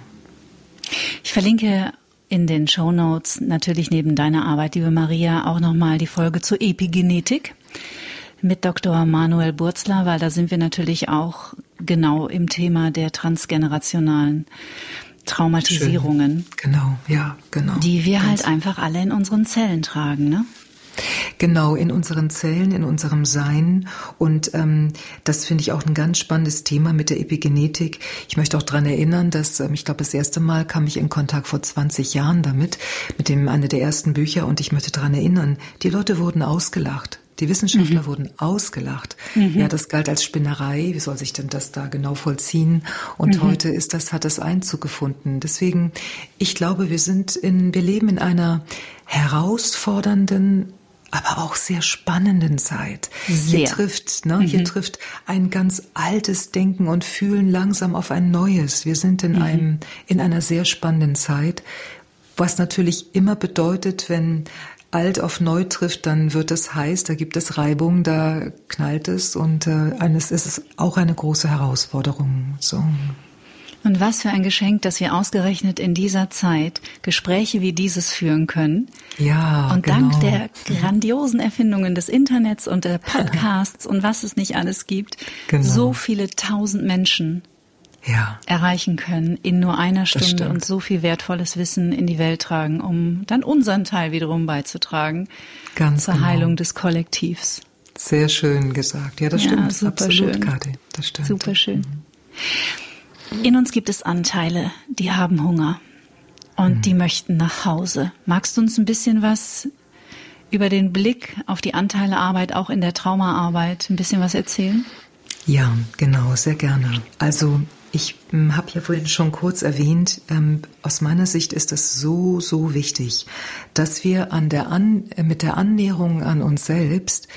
Ich verlinke in den Show Notes natürlich neben deiner Arbeit, liebe Maria, auch nochmal die Folge zur Epigenetik mit Dr. Manuel Burzler, weil da sind wir natürlich auch genau im Thema der transgenerationalen Traumatisierungen. Schön. Genau, ja, genau. Die wir Ganz halt einfach alle in unseren Zellen tragen, ne? Genau, in unseren Zellen, in unserem Sein. Und ähm, das finde ich auch ein ganz spannendes Thema mit der Epigenetik. Ich möchte auch daran erinnern, dass, ähm, ich glaube, das erste Mal kam ich in Kontakt vor 20 Jahren damit, mit dem einer der ersten Bücher. Und ich möchte daran erinnern, die Leute wurden ausgelacht. Die Wissenschaftler mhm. wurden ausgelacht. Mhm. Ja, das galt als Spinnerei. Wie soll sich denn das da genau vollziehen? Und mhm. heute ist das, hat das Einzug gefunden. Deswegen, ich glaube, wir sind in, wir leben in einer herausfordernden, aber auch sehr spannenden Zeit. Sehr. Hier trifft, ne, mhm. hier trifft ein ganz altes Denken und Fühlen langsam auf ein neues. Wir sind in mhm. einem, in einer sehr spannenden Zeit, was natürlich immer bedeutet, wenn alt auf neu trifft, dann wird es heiß, da gibt es Reibung, da knallt es und äh, eines ist es auch eine große Herausforderung. So. Und was für ein Geschenk, dass wir ausgerechnet in dieser Zeit Gespräche wie dieses führen können. Ja. Und genau. dank der grandiosen Erfindungen des Internets und der Podcasts und was es nicht alles gibt, genau. so viele tausend Menschen ja. erreichen können in nur einer Stunde und so viel wertvolles Wissen in die Welt tragen, um dann unseren Teil wiederum beizutragen Ganz zur genau. Heilung des Kollektivs. Sehr schön gesagt. Ja, das ja, stimmt. Super Absolut, schön. Kathi. Das stimmt. Super schön. Mhm. In uns gibt es Anteile, die haben Hunger und mhm. die möchten nach Hause. Magst du uns ein bisschen was über den Blick auf die Anteilearbeit, auch in der Traumaarbeit, ein bisschen was erzählen? Ja, genau, sehr gerne. Also ich hm, habe ja vorhin schon kurz erwähnt, ähm, aus meiner Sicht ist es so, so wichtig, dass wir an der an, äh, mit der Annäherung an uns selbst,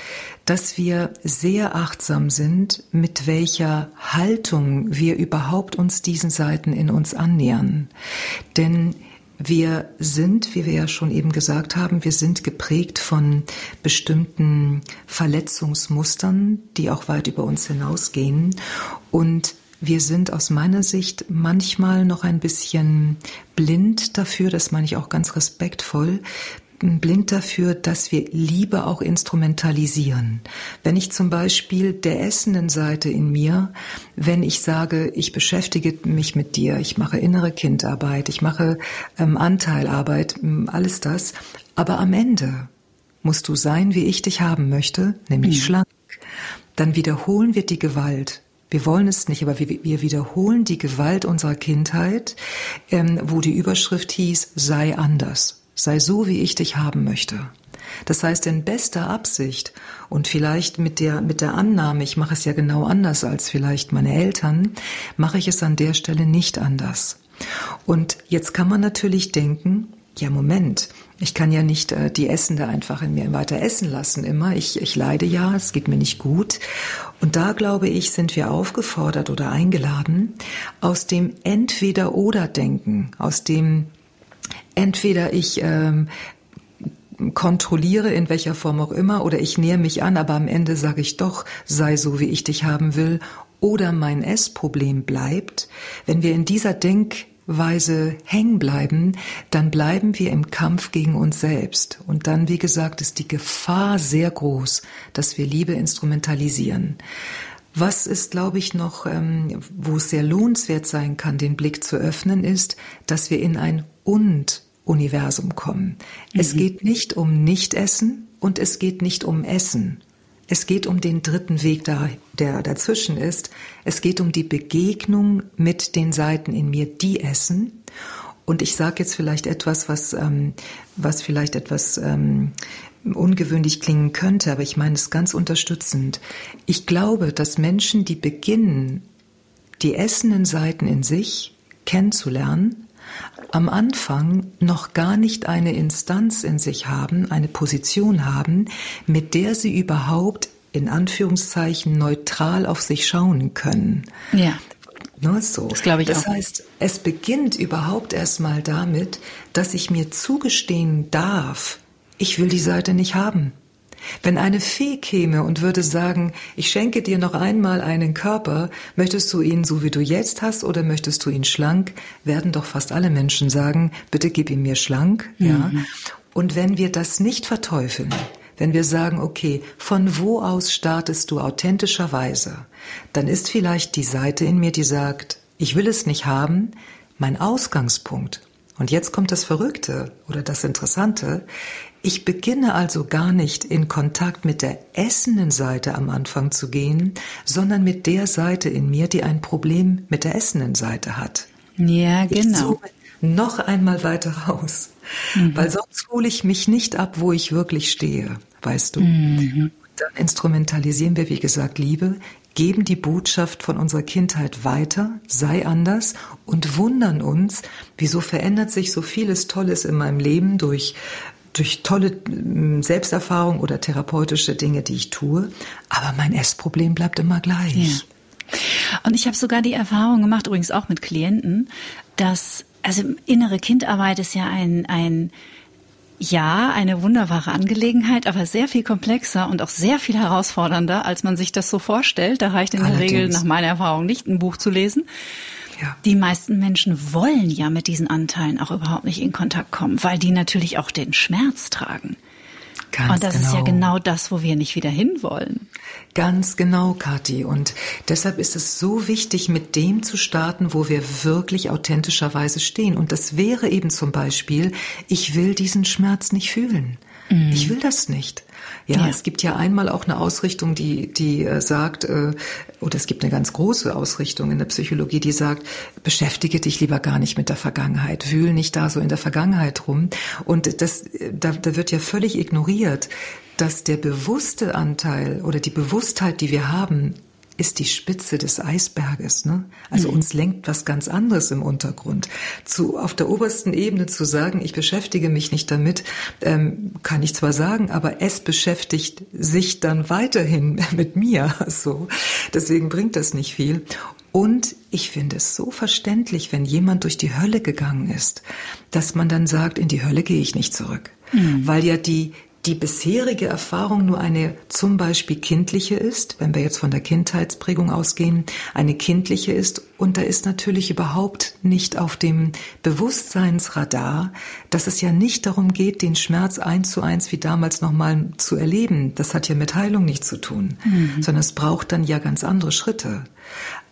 dass wir sehr achtsam sind, mit welcher Haltung wir überhaupt uns diesen Seiten in uns annähern. Denn wir sind, wie wir ja schon eben gesagt haben, wir sind geprägt von bestimmten Verletzungsmustern, die auch weit über uns hinausgehen. Und wir sind aus meiner Sicht manchmal noch ein bisschen blind dafür, das meine ich auch ganz respektvoll, blind dafür, dass wir Liebe auch instrumentalisieren. Wenn ich zum Beispiel der essenden Seite in mir, wenn ich sage, ich beschäftige mich mit dir, ich mache innere Kindarbeit, ich mache ähm, Anteilarbeit, alles das, aber am Ende musst du sein, wie ich dich haben möchte, nämlich mhm. schlank, dann wiederholen wir die Gewalt wir wollen es nicht, aber wir, wir wiederholen die Gewalt unserer Kindheit, ähm, wo die Überschrift hieß, sei anders, sei so, wie ich dich haben möchte. Das heißt, in bester Absicht und vielleicht mit der, mit der Annahme, ich mache es ja genau anders als vielleicht meine Eltern, mache ich es an der Stelle nicht anders. Und jetzt kann man natürlich denken, ja, Moment, ich kann ja nicht äh, die Essende einfach in mir weiter essen lassen immer. Ich, ich leide ja, es geht mir nicht gut. Und da glaube ich, sind wir aufgefordert oder eingeladen, aus dem Entweder-Oder-Denken, aus dem entweder ich ähm, kontrolliere in welcher Form auch immer oder ich nähe mich an, aber am Ende sage ich doch, sei so, wie ich dich haben will oder mein Essproblem bleibt, wenn wir in dieser Denk Weise hängen bleiben, dann bleiben wir im Kampf gegen uns selbst. Und dann, wie gesagt, ist die Gefahr sehr groß, dass wir Liebe instrumentalisieren. Was ist, glaube ich, noch, ähm, wo es sehr lohnenswert sein kann, den Blick zu öffnen, ist, dass wir in ein Und-Universum kommen. Mhm. Es geht nicht um Nichtessen und es geht nicht um Essen. Es geht um den dritten Weg, der dazwischen ist. Es geht um die Begegnung mit den Seiten in mir, die essen. Und ich sage jetzt vielleicht etwas, was, ähm, was vielleicht etwas ähm, ungewöhnlich klingen könnte, aber ich meine es ganz unterstützend. Ich glaube, dass Menschen, die beginnen, die essenden Seiten in sich kennenzulernen, am Anfang noch gar nicht eine Instanz in sich haben, eine Position haben, mit der sie überhaupt in Anführungszeichen neutral auf sich schauen können. Ja. Nur so. Das glaube ich das auch. heißt, es beginnt überhaupt erstmal damit, dass ich mir zugestehen darf, ich will die Seite nicht haben. Wenn eine Fee käme und würde sagen, ich schenke dir noch einmal einen Körper, möchtest du ihn so wie du jetzt hast oder möchtest du ihn schlank, werden doch fast alle Menschen sagen, bitte gib ihn mir schlank, mhm. ja. Und wenn wir das nicht verteufeln, wenn wir sagen, okay, von wo aus startest du authentischerweise, dann ist vielleicht die Seite in mir, die sagt, ich will es nicht haben, mein Ausgangspunkt. Und jetzt kommt das Verrückte oder das Interessante. Ich beginne also gar nicht in Kontakt mit der essenden Seite am Anfang zu gehen, sondern mit der Seite in mir, die ein Problem mit der essenden Seite hat. Ja, genau. noch einmal weiter raus, mhm. weil sonst hole ich mich nicht ab, wo ich wirklich stehe, weißt du. Mhm. Dann instrumentalisieren wir, wie gesagt, Liebe, geben die Botschaft von unserer Kindheit weiter, sei anders und wundern uns, wieso verändert sich so vieles Tolles in meinem Leben durch durch tolle hm, Selbsterfahrung oder therapeutische Dinge, die ich tue, aber mein Essproblem bleibt immer gleich. Ja. Und ich habe sogar die Erfahrung gemacht, übrigens auch mit Klienten, dass also innere Kindarbeit ist ja ein ein ja, eine wunderbare Angelegenheit, aber sehr viel komplexer und auch sehr viel herausfordernder, als man sich das so vorstellt. Da reicht in der Allerdings. Regel nach meiner Erfahrung nicht, ein Buch zu lesen. Ja. Die meisten Menschen wollen ja mit diesen Anteilen auch überhaupt nicht in Kontakt kommen, weil die natürlich auch den Schmerz tragen. Ganz und das genau. ist ja genau. genau das, wo wir nicht wieder hinwollen. Ganz genau, Kathi. Und deshalb ist es so wichtig, mit dem zu starten, wo wir wirklich authentischerweise stehen. Und das wäre eben zum Beispiel, ich will diesen Schmerz nicht fühlen. Mhm. Ich will das nicht. Ja, ja, es gibt ja einmal auch eine Ausrichtung, die, die äh, sagt, äh, oder es gibt eine ganz große Ausrichtung in der Psychologie, die sagt, beschäftige dich lieber gar nicht mit der Vergangenheit, wühl nicht da so in der Vergangenheit rum. Und das, da, da wird ja völlig ignoriert, dass der bewusste Anteil oder die Bewusstheit, die wir haben, ist die Spitze des Eisberges. Ne? Also mhm. uns lenkt was ganz anderes im Untergrund. Zu, auf der obersten Ebene zu sagen, ich beschäftige mich nicht damit, ähm, kann ich zwar sagen, aber es beschäftigt sich dann weiterhin mit mir. So, deswegen bringt das nicht viel. Und ich finde es so verständlich, wenn jemand durch die Hölle gegangen ist, dass man dann sagt, in die Hölle gehe ich nicht zurück. Mhm. Weil ja die, die bisherige Erfahrung nur eine zum Beispiel kindliche ist, wenn wir jetzt von der Kindheitsprägung ausgehen, eine kindliche ist und da ist natürlich überhaupt nicht auf dem Bewusstseinsradar, dass es ja nicht darum geht, den Schmerz eins zu eins wie damals nochmal zu erleben. Das hat ja mit Heilung nichts zu tun, mhm. sondern es braucht dann ja ganz andere Schritte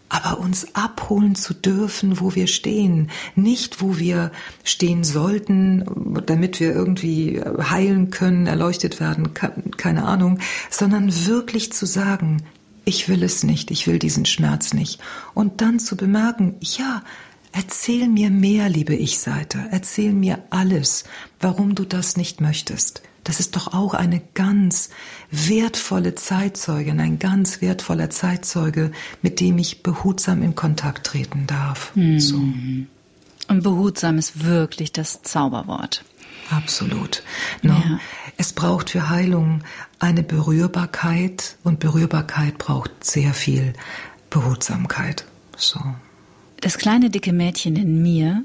aber uns abholen zu dürfen, wo wir stehen, nicht wo wir stehen sollten, damit wir irgendwie heilen können, erleuchtet werden, keine Ahnung, sondern wirklich zu sagen, ich will es nicht, ich will diesen Schmerz nicht. Und dann zu bemerken, ja, erzähl mir mehr, liebe Ich-Seite, erzähl mir alles, warum du das nicht möchtest. Das ist doch auch eine ganz wertvolle Zeitzeugin, ein ganz wertvoller Zeitzeuge, mit dem ich behutsam in Kontakt treten darf. Mhm. So. Und behutsam ist wirklich das Zauberwort. Absolut. No. Ja. Es braucht für Heilung eine Berührbarkeit und Berührbarkeit braucht sehr viel Behutsamkeit. So. Das kleine dicke Mädchen in mir,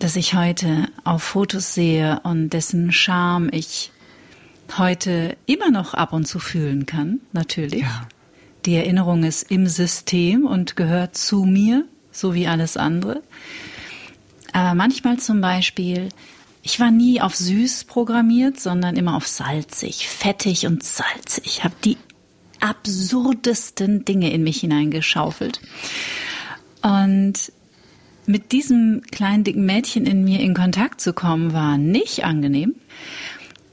das ich heute auf Fotos sehe und dessen Charme ich heute immer noch ab und zu fühlen kann, natürlich. Ja. Die Erinnerung ist im System und gehört zu mir, so wie alles andere. Aber manchmal zum Beispiel, ich war nie auf süß programmiert, sondern immer auf salzig, fettig und salzig. Ich habe die absurdesten Dinge in mich hineingeschaufelt. Und mit diesem kleinen dicken Mädchen in mir in Kontakt zu kommen, war nicht angenehm.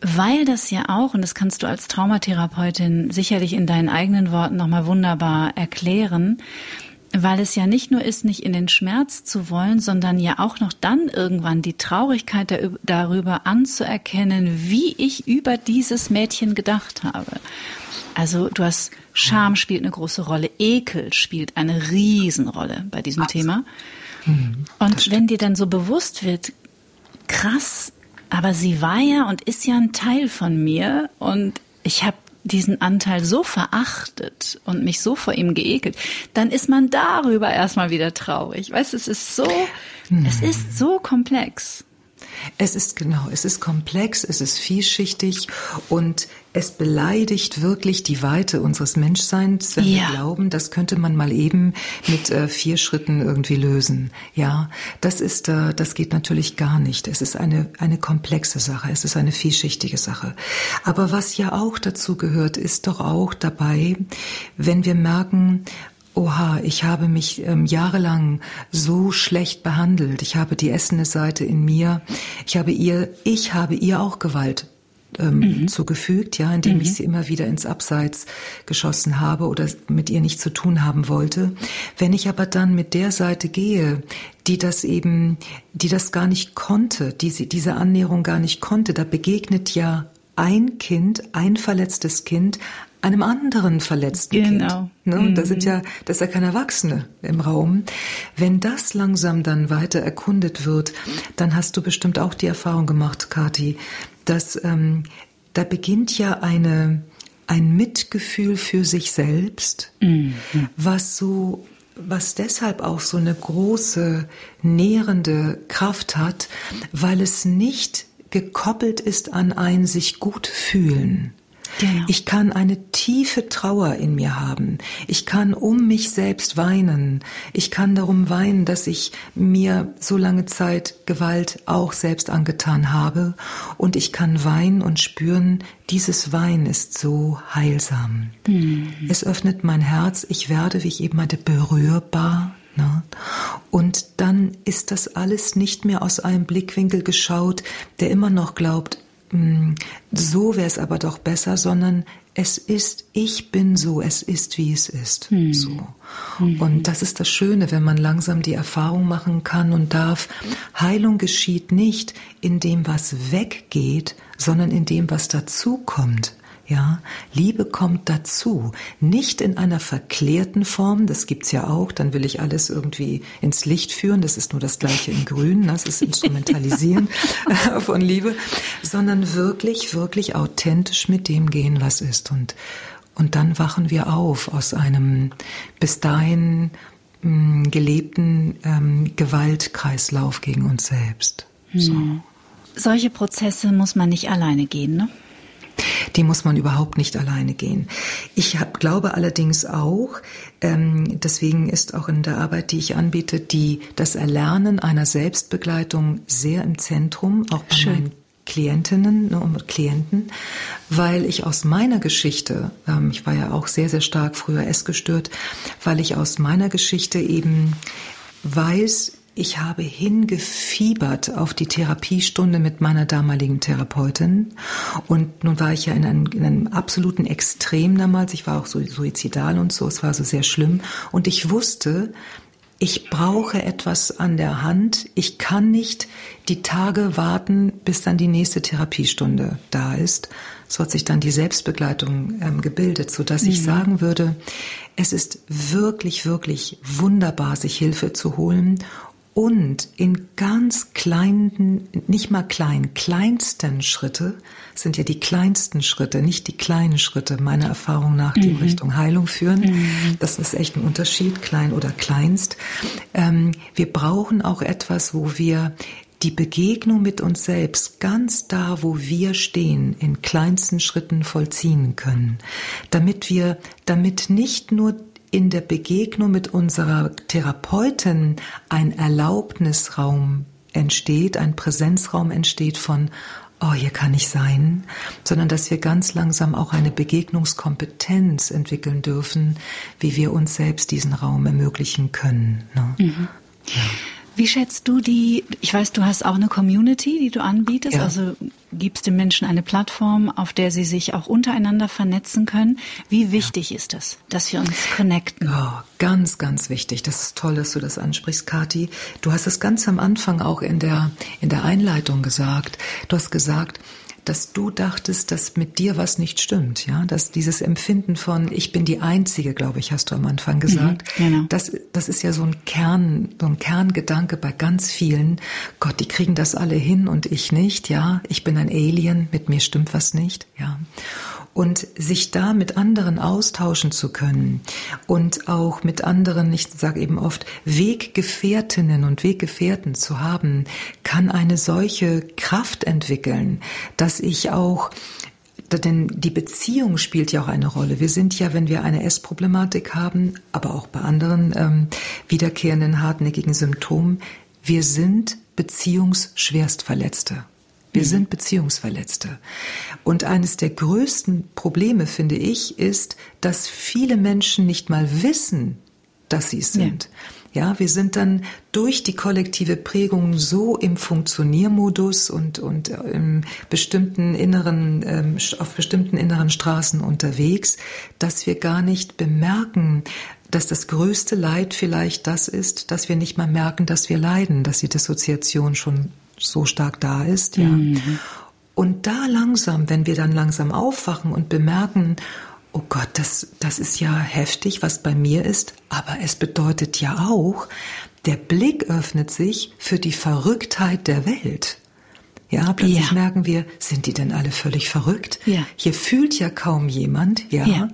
Weil das ja auch, und das kannst du als Traumatherapeutin sicherlich in deinen eigenen Worten nochmal wunderbar erklären, weil es ja nicht nur ist, nicht in den Schmerz zu wollen, sondern ja auch noch dann irgendwann die Traurigkeit darüber anzuerkennen, wie ich über dieses Mädchen gedacht habe. Also du hast Scham spielt eine große Rolle, Ekel spielt eine Riesenrolle bei diesem Absolut. Thema. Mhm, und wenn dir dann so bewusst wird, krass, aber sie war ja und ist ja ein Teil von mir und ich habe diesen Anteil so verachtet und mich so vor ihm geekelt, dann ist man darüber erstmal wieder traurig. Weißt, es ist so, hm. es ist so komplex. Es ist genau, es ist komplex, es ist vielschichtig und es beleidigt wirklich die Weite unseres Menschseins, wenn ja. wir glauben, das könnte man mal eben mit äh, vier Schritten irgendwie lösen. Ja, das ist, äh, das geht natürlich gar nicht. Es ist eine, eine komplexe Sache. Es ist eine vielschichtige Sache. Aber was ja auch dazu gehört, ist doch auch dabei, wenn wir merken, Oha, ich habe mich ähm, jahrelang so schlecht behandelt. Ich habe die essende Seite in mir. Ich habe ihr, ich habe ihr auch Gewalt ähm, mhm. zugefügt, ja, indem mhm. ich sie immer wieder ins Abseits geschossen habe oder mit ihr nicht zu tun haben wollte. Wenn ich aber dann mit der Seite gehe, die das eben, die das gar nicht konnte, die sie, diese Annäherung gar nicht konnte, da begegnet ja ein Kind, ein verletztes Kind, einem anderen verletzten genau. Kind. Ne? Mhm. Da sind ja, das ist ja kein Erwachsene im Raum. Wenn das langsam dann weiter erkundet wird, dann hast du bestimmt auch die Erfahrung gemacht, Kati, dass ähm, da beginnt ja eine ein Mitgefühl für sich selbst, mhm. was so was deshalb auch so eine große nährende Kraft hat, weil es nicht gekoppelt ist an ein sich gut fühlen. Genau. Ich kann eine tiefe Trauer in mir haben. Ich kann um mich selbst weinen. Ich kann darum weinen, dass ich mir so lange Zeit Gewalt auch selbst angetan habe. Und ich kann weinen und spüren, dieses Weinen ist so heilsam. Mhm. Es öffnet mein Herz. Ich werde, wie ich eben meinte, berührbar. Ne? Und dann ist das alles nicht mehr aus einem Blickwinkel geschaut, der immer noch glaubt, so wäre es aber doch besser, sondern es ist, ich bin so, es ist, wie es ist. Hm. So. Hm. Und das ist das Schöne, wenn man langsam die Erfahrung machen kann und darf. Heilung geschieht nicht in dem, was weggeht, sondern in dem, was dazukommt. Ja, Liebe kommt dazu, nicht in einer verklärten Form, das gibt's ja auch, dann will ich alles irgendwie ins Licht führen, das ist nur das gleiche in grün, das ist Instrumentalisieren von Liebe, sondern wirklich, wirklich authentisch mit dem gehen, was ist und und dann wachen wir auf aus einem bis dahin mh, hm, gelebten ähm, Gewaltkreislauf gegen uns selbst. So. Hm. Solche Prozesse muss man nicht alleine gehen, ne? Die muss man überhaupt nicht alleine gehen. Ich hab, glaube allerdings auch, ähm, deswegen ist auch in der Arbeit, die ich anbiete, die, das Erlernen einer Selbstbegleitung sehr im Zentrum, auch bei Schön. meinen Klientinnen ne, und Klienten, weil ich aus meiner Geschichte, ähm, ich war ja auch sehr, sehr stark früher essgestört, weil ich aus meiner Geschichte eben weiß, ich habe hingefiebert auf die Therapiestunde mit meiner damaligen Therapeutin. Und nun war ich ja in einem, in einem, absoluten Extrem damals. Ich war auch so suizidal und so. Es war so sehr schlimm. Und ich wusste, ich brauche etwas an der Hand. Ich kann nicht die Tage warten, bis dann die nächste Therapiestunde da ist. So hat sich dann die Selbstbegleitung ähm, gebildet, so dass mhm. ich sagen würde, es ist wirklich, wirklich wunderbar, sich Hilfe zu holen und in ganz kleinen, nicht mal klein, kleinsten Schritte sind ja die kleinsten Schritte, nicht die kleinen Schritte, meiner Erfahrung nach, die mhm. in Richtung Heilung führen. Mhm. Das ist echt ein Unterschied, klein oder kleinst. Ähm, wir brauchen auch etwas, wo wir die Begegnung mit uns selbst ganz da, wo wir stehen, in kleinsten Schritten vollziehen können, damit wir, damit nicht nur in der Begegnung mit unserer Therapeutin ein Erlaubnisraum entsteht, ein Präsenzraum entsteht von, oh, hier kann ich sein, sondern dass wir ganz langsam auch eine Begegnungskompetenz entwickeln dürfen, wie wir uns selbst diesen Raum ermöglichen können. Ne? Mhm. Ja. Wie schätzt du die, ich weiß, du hast auch eine Community, die du anbietest, ja. also gibst den Menschen eine Plattform, auf der sie sich auch untereinander vernetzen können. Wie wichtig ja. ist es, dass wir uns connecten? Oh, ganz, ganz wichtig. Das ist toll, dass du das ansprichst, Kati. Du hast es ganz am Anfang auch in der, in der Einleitung gesagt. Du hast gesagt, dass du dachtest, dass mit dir was nicht stimmt, ja, dass dieses Empfinden von ich bin die Einzige, glaube ich, hast du am Anfang mhm, gesagt. Mhm, genau. Das, das ist ja so ein Kern, so ein Kerngedanke bei ganz vielen. Gott, die kriegen das alle hin und ich nicht, ja. Ich bin ein Alien, mit mir stimmt was nicht, ja und sich da mit anderen austauschen zu können und auch mit anderen, ich sage eben oft, Weggefährtinnen und Weggefährten zu haben, kann eine solche Kraft entwickeln, dass ich auch denn die Beziehung spielt ja auch eine Rolle. Wir sind ja, wenn wir eine Essproblematik haben, aber auch bei anderen ähm, wiederkehrenden hartnäckigen Symptomen, wir sind Beziehungsschwerstverletzte. Wir mhm. sind Beziehungsverletzte. Und eines der größten Probleme, finde ich, ist, dass viele Menschen nicht mal wissen, dass sie es sind. Ja. ja, wir sind dann durch die kollektive Prägung so im Funktioniermodus und, und im bestimmten inneren, ähm, auf bestimmten inneren Straßen unterwegs, dass wir gar nicht bemerken, dass das größte Leid vielleicht das ist, dass wir nicht mal merken, dass wir leiden, dass die Dissoziation schon so stark da ist, ja. Mhm. Und da langsam, wenn wir dann langsam aufwachen und bemerken, oh Gott, das, das ist ja heftig, was bei mir ist, aber es bedeutet ja auch, der Blick öffnet sich für die Verrücktheit der Welt. Ja, plötzlich ja. merken wir, sind die denn alle völlig verrückt? Ja. Hier fühlt ja kaum jemand, ja. ja.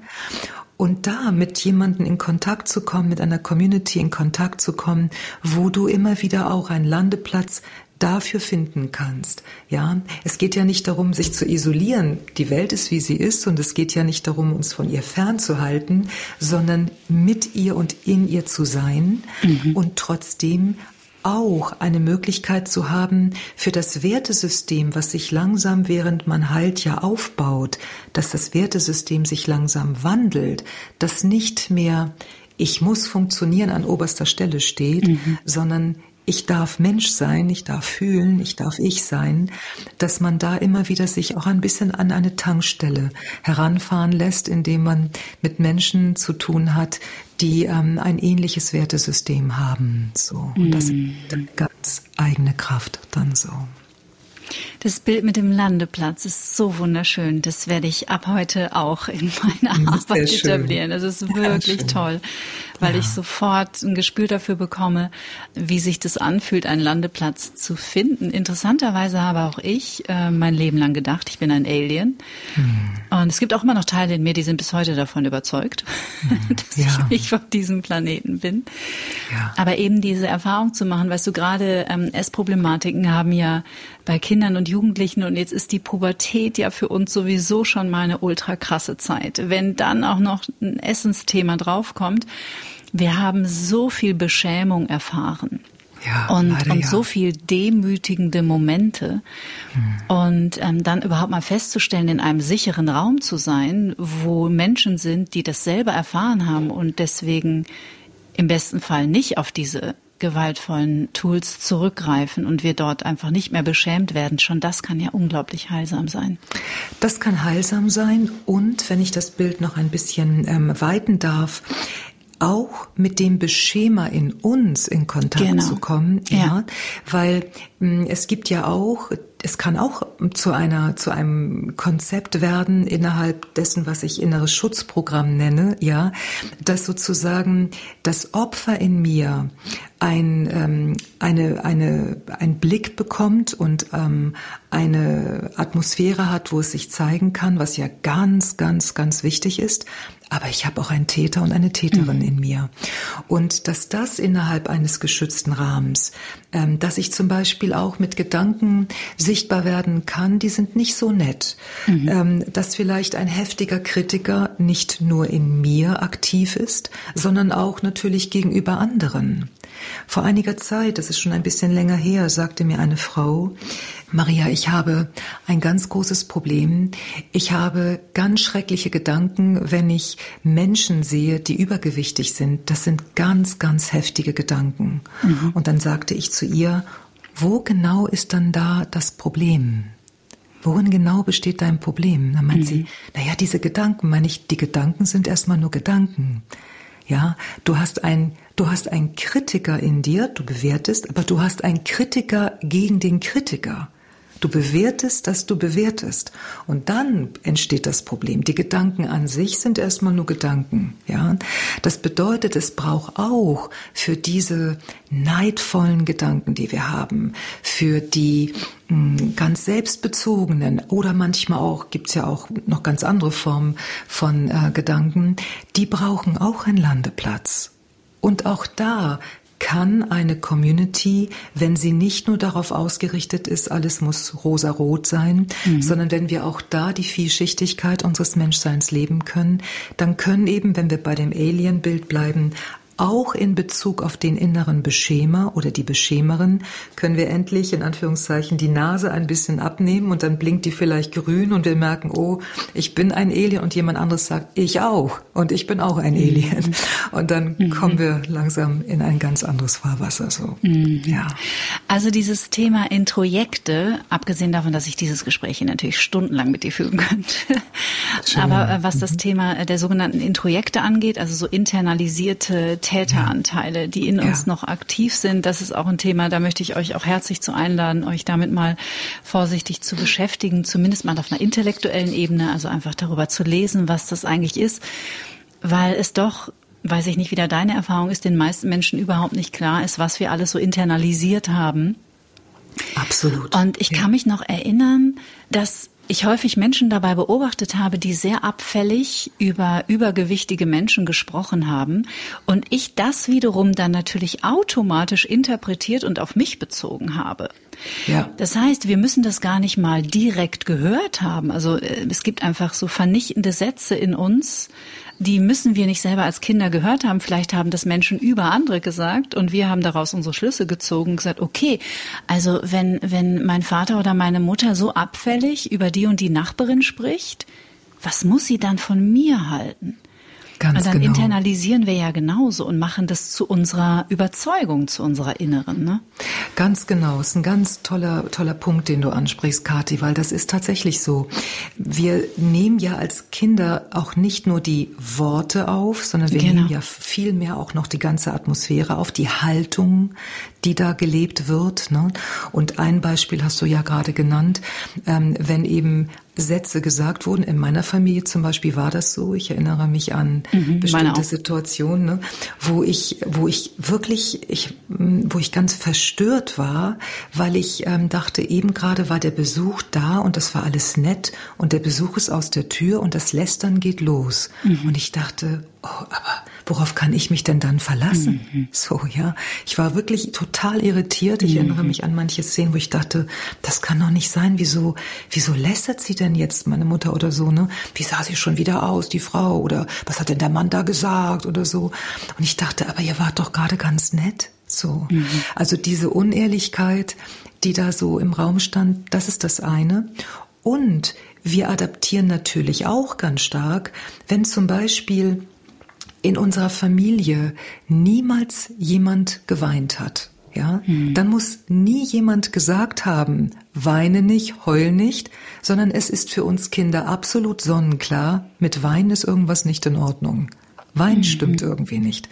Und da mit jemanden in Kontakt zu kommen, mit einer Community in Kontakt zu kommen, wo du immer wieder auch einen Landeplatz dafür finden kannst. Ja, es geht ja nicht darum, sich zu isolieren. Die Welt ist, wie sie ist, und es geht ja nicht darum, uns von ihr fernzuhalten, sondern mit ihr und in ihr zu sein mhm. und trotzdem auch eine Möglichkeit zu haben für das Wertesystem, was sich langsam, während man heilt, ja aufbaut, dass das Wertesystem sich langsam wandelt, dass nicht mehr ich muss funktionieren an oberster Stelle steht, mhm. sondern ich darf Mensch sein, ich darf fühlen, ich darf ich sein, dass man da immer wieder sich auch ein bisschen an eine Tankstelle heranfahren lässt, indem man mit Menschen zu tun hat, die ähm, ein ähnliches Wertesystem haben. So. Und das ist eine ganz eigene Kraft dann so. Das Bild mit dem Landeplatz ist so wunderschön. Das werde ich ab heute auch in meiner Arbeit etablieren. Das ist wirklich ja, toll, weil ja. ich sofort ein Gespür dafür bekomme, wie sich das anfühlt, einen Landeplatz zu finden. Interessanterweise habe auch ich äh, mein Leben lang gedacht, ich bin ein Alien. Hm. Und es gibt auch immer noch Teile in mir, die sind bis heute davon überzeugt, hm. dass ja. ich nicht von diesem Planeten bin. Aber eben diese Erfahrung zu machen, weißt du, gerade ähm, Essproblematiken haben ja bei Kindern und Jugendlichen und jetzt ist die Pubertät ja für uns sowieso schon mal eine ultra krasse Zeit. Wenn dann auch noch ein Essensthema draufkommt, wir haben so viel Beschämung erfahren. Ja, und, und ja. so viel demütigende Momente. Hm. Und ähm, dann überhaupt mal festzustellen, in einem sicheren Raum zu sein, wo Menschen sind, die das selber erfahren haben und deswegen im besten Fall nicht auf diese gewaltvollen Tools zurückgreifen und wir dort einfach nicht mehr beschämt werden. Schon das kann ja unglaublich heilsam sein. Das kann heilsam sein und wenn ich das Bild noch ein bisschen ähm, weiten darf, auch mit dem Beschämer in uns in Kontakt genau. zu kommen, ja, ja. Weil mh, hm, es gibt ja auch es kann auch zu einer zu einem Konzept werden innerhalb dessen, was ich inneres Schutzprogramm nenne, ja, dass sozusagen das Opfer in mir ein ähm, eine eine ein Blick bekommt und ähm, eine Atmosphäre hat, wo es sich zeigen kann, was ja ganz ganz ganz wichtig ist, aber ich habe auch einen Täter und eine Täterin mhm. in mir. Und dass das innerhalb eines geschützten Rahmens, ähm, dass ich zum Beispiel auch mit Gedanken sichtbar werden kann, die sind nicht so nett. Mhm. Ähm, dass vielleicht ein heftiger Kritiker nicht nur in mir aktiv ist, sondern auch natürlich gegenüber anderen. Vor einiger Zeit, das ist schon ein bisschen länger her, sagte mir eine Frau, Maria, ich habe ein ganz großes Problem. Ich habe ganz schreckliche Gedanken, wenn ich Menschen sehe, die übergewichtig sind, das sind ganz, ganz heftige Gedanken. Mhm. Und dann sagte ich zu ihr, wo genau ist dann da das Problem? Worin genau besteht dein Problem? Dann meint mhm. sie, naja, diese Gedanken, meine ich, die Gedanken sind erstmal nur Gedanken. Ja, du hast ein, du hast einen Kritiker in dir, du bewertest, aber du hast einen Kritiker gegen den Kritiker. Du bewertest, dass du bewertest. Und dann entsteht das Problem. Die Gedanken an sich sind erstmal nur Gedanken, ja. Das bedeutet, es braucht auch für diese neidvollen Gedanken, die wir haben, für die hm, ganz selbstbezogenen oder manchmal auch, gibt's ja auch noch ganz andere Formen von äh, Gedanken, die brauchen auch einen Landeplatz. Und auch da kann eine Community, wenn sie nicht nur darauf ausgerichtet ist, alles muss rosa-rot sein, mhm. sondern wenn wir auch da die Vielschichtigkeit unseres Menschseins leben können, dann können eben, wenn wir bei dem Alien-Bild bleiben, auch in Bezug auf den inneren Beschämer oder die Beschämerin können wir endlich in Anführungszeichen die Nase ein bisschen abnehmen und dann blinkt die vielleicht grün und wir merken, oh, ich bin ein Alien und jemand anderes sagt, ich auch und ich bin auch ein mhm. Alien. Und dann mhm. kommen wir langsam in ein ganz anderes Fahrwasser, so. Mhm. Ja. Also dieses Thema Introjekte, abgesehen davon, dass ich dieses Gespräch hier natürlich stundenlang mit dir führen könnte. Schön. Aber äh, was das mhm. Thema der sogenannten Introjekte angeht, also so internalisierte Täteranteile, die in uns ja. noch aktiv sind. Das ist auch ein Thema, da möchte ich euch auch herzlich zu einladen, euch damit mal vorsichtig zu beschäftigen, zumindest mal auf einer intellektuellen Ebene, also einfach darüber zu lesen, was das eigentlich ist, weil es doch weiß ich nicht, wie da deine Erfahrung ist, den meisten Menschen überhaupt nicht klar ist, was wir alles so internalisiert haben. Absolut. Und ich ja. kann mich noch erinnern, dass ich häufig Menschen dabei beobachtet habe, die sehr abfällig über übergewichtige Menschen gesprochen haben und ich das wiederum dann natürlich automatisch interpretiert und auf mich bezogen habe. Ja. Das heißt, wir müssen das gar nicht mal direkt gehört haben. Also äh, es gibt einfach so vernichtende Sätze in uns, die müssen wir nicht selber als Kinder gehört haben. Vielleicht haben das Menschen über andere gesagt und wir haben daraus unsere Schlüsse gezogen und gesagt, okay, also wenn, wenn mein Vater oder meine Mutter so abfällig über die und die Nachbarin spricht, was muss sie dann von mir halten? Ganz und dann genau. internalisieren wir ja genauso und machen das zu unserer Überzeugung, zu unserer inneren. Ne? Ganz genau. Das ist ein ganz toller, toller Punkt, den du ansprichst, Kathi, weil das ist tatsächlich so. Wir nehmen ja als Kinder auch nicht nur die Worte auf, sondern wir genau. nehmen ja viel mehr auch noch die ganze Atmosphäre auf, die Haltung, die da gelebt wird. Ne? Und ein Beispiel hast du ja gerade genannt, ähm, wenn eben Sätze gesagt wurden. In meiner Familie zum Beispiel war das so. Ich erinnere mich an mhm, bestimmte Situationen, ne, wo ich, wo ich wirklich, ich, wo ich ganz verstört war, weil ich ähm, dachte, eben gerade war der Besuch da und das war alles nett und der Besuch ist aus der Tür und das Lästern geht los. Mhm. Und ich dachte, oh, aber worauf kann ich mich denn dann verlassen? Mhm. So, ja. Ich war wirklich total irritiert. Ich mhm. erinnere mich an manche Szenen, wo ich dachte, das kann doch nicht sein. Wieso, wieso lästert sie denn jetzt, meine Mutter oder so, ne? Wie sah sie schon wieder aus, die Frau? Oder was hat denn der Mann da gesagt oder so? Und ich dachte, aber ihr wart doch gerade ganz nett. So. Mhm. Also diese Unehrlichkeit, die da so im Raum stand, das ist das eine. Und wir adaptieren natürlich auch ganz stark, wenn zum Beispiel in unserer Familie niemals jemand geweint hat, ja, hm. dann muss nie jemand gesagt haben, weine nicht, heul nicht, sondern es ist für uns Kinder absolut sonnenklar, mit Weinen ist irgendwas nicht in Ordnung. Wein hm. stimmt irgendwie nicht.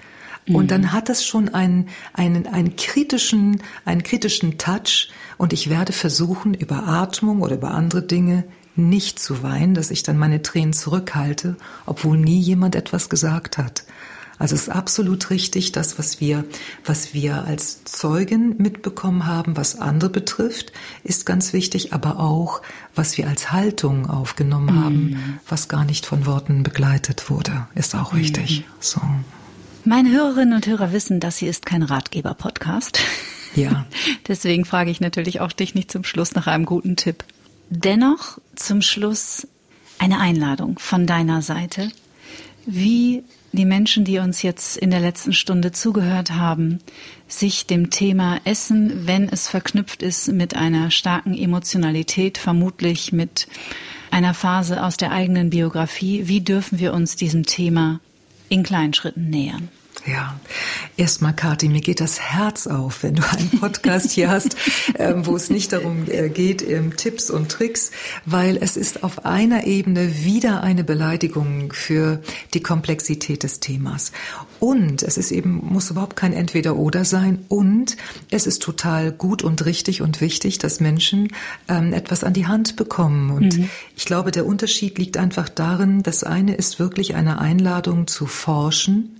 Und dann hat es schon einen, einen, einen kritischen, einen kritischen Touch und ich werde versuchen, über Atmung oder über andere Dinge nicht zu weinen, dass ich dann meine Tränen zurückhalte, obwohl nie jemand etwas gesagt hat. Also es ist absolut richtig, das, was wir, was wir als Zeugen mitbekommen haben, was andere betrifft, ist ganz wichtig, aber auch, was wir als Haltung aufgenommen mhm. haben, was gar nicht von Worten begleitet wurde, ist auch wichtig. Mhm. So. Meine Hörerinnen und Hörer wissen, das hier ist kein Ratgeber-Podcast. Ja. Deswegen frage ich natürlich auch dich nicht zum Schluss nach einem guten Tipp. Dennoch zum Schluss eine Einladung von deiner Seite. Wie die Menschen, die uns jetzt in der letzten Stunde zugehört haben, sich dem Thema Essen, wenn es verknüpft ist mit einer starken Emotionalität, vermutlich mit einer Phase aus der eigenen Biografie, wie dürfen wir uns diesem Thema in kleinen Schritten nähern? Ja, erstmal, Kathi, mir geht das Herz auf, wenn du einen Podcast hier hast, ähm, wo es nicht darum äh, geht, ähm, Tipps und Tricks, weil es ist auf einer Ebene wieder eine Beleidigung für die Komplexität des Themas. Und es ist eben, muss überhaupt kein Entweder-Oder sein. Und es ist total gut und richtig und wichtig, dass Menschen ähm, etwas an die Hand bekommen. Und mhm. ich glaube, der Unterschied liegt einfach darin, das eine ist wirklich eine Einladung zu forschen,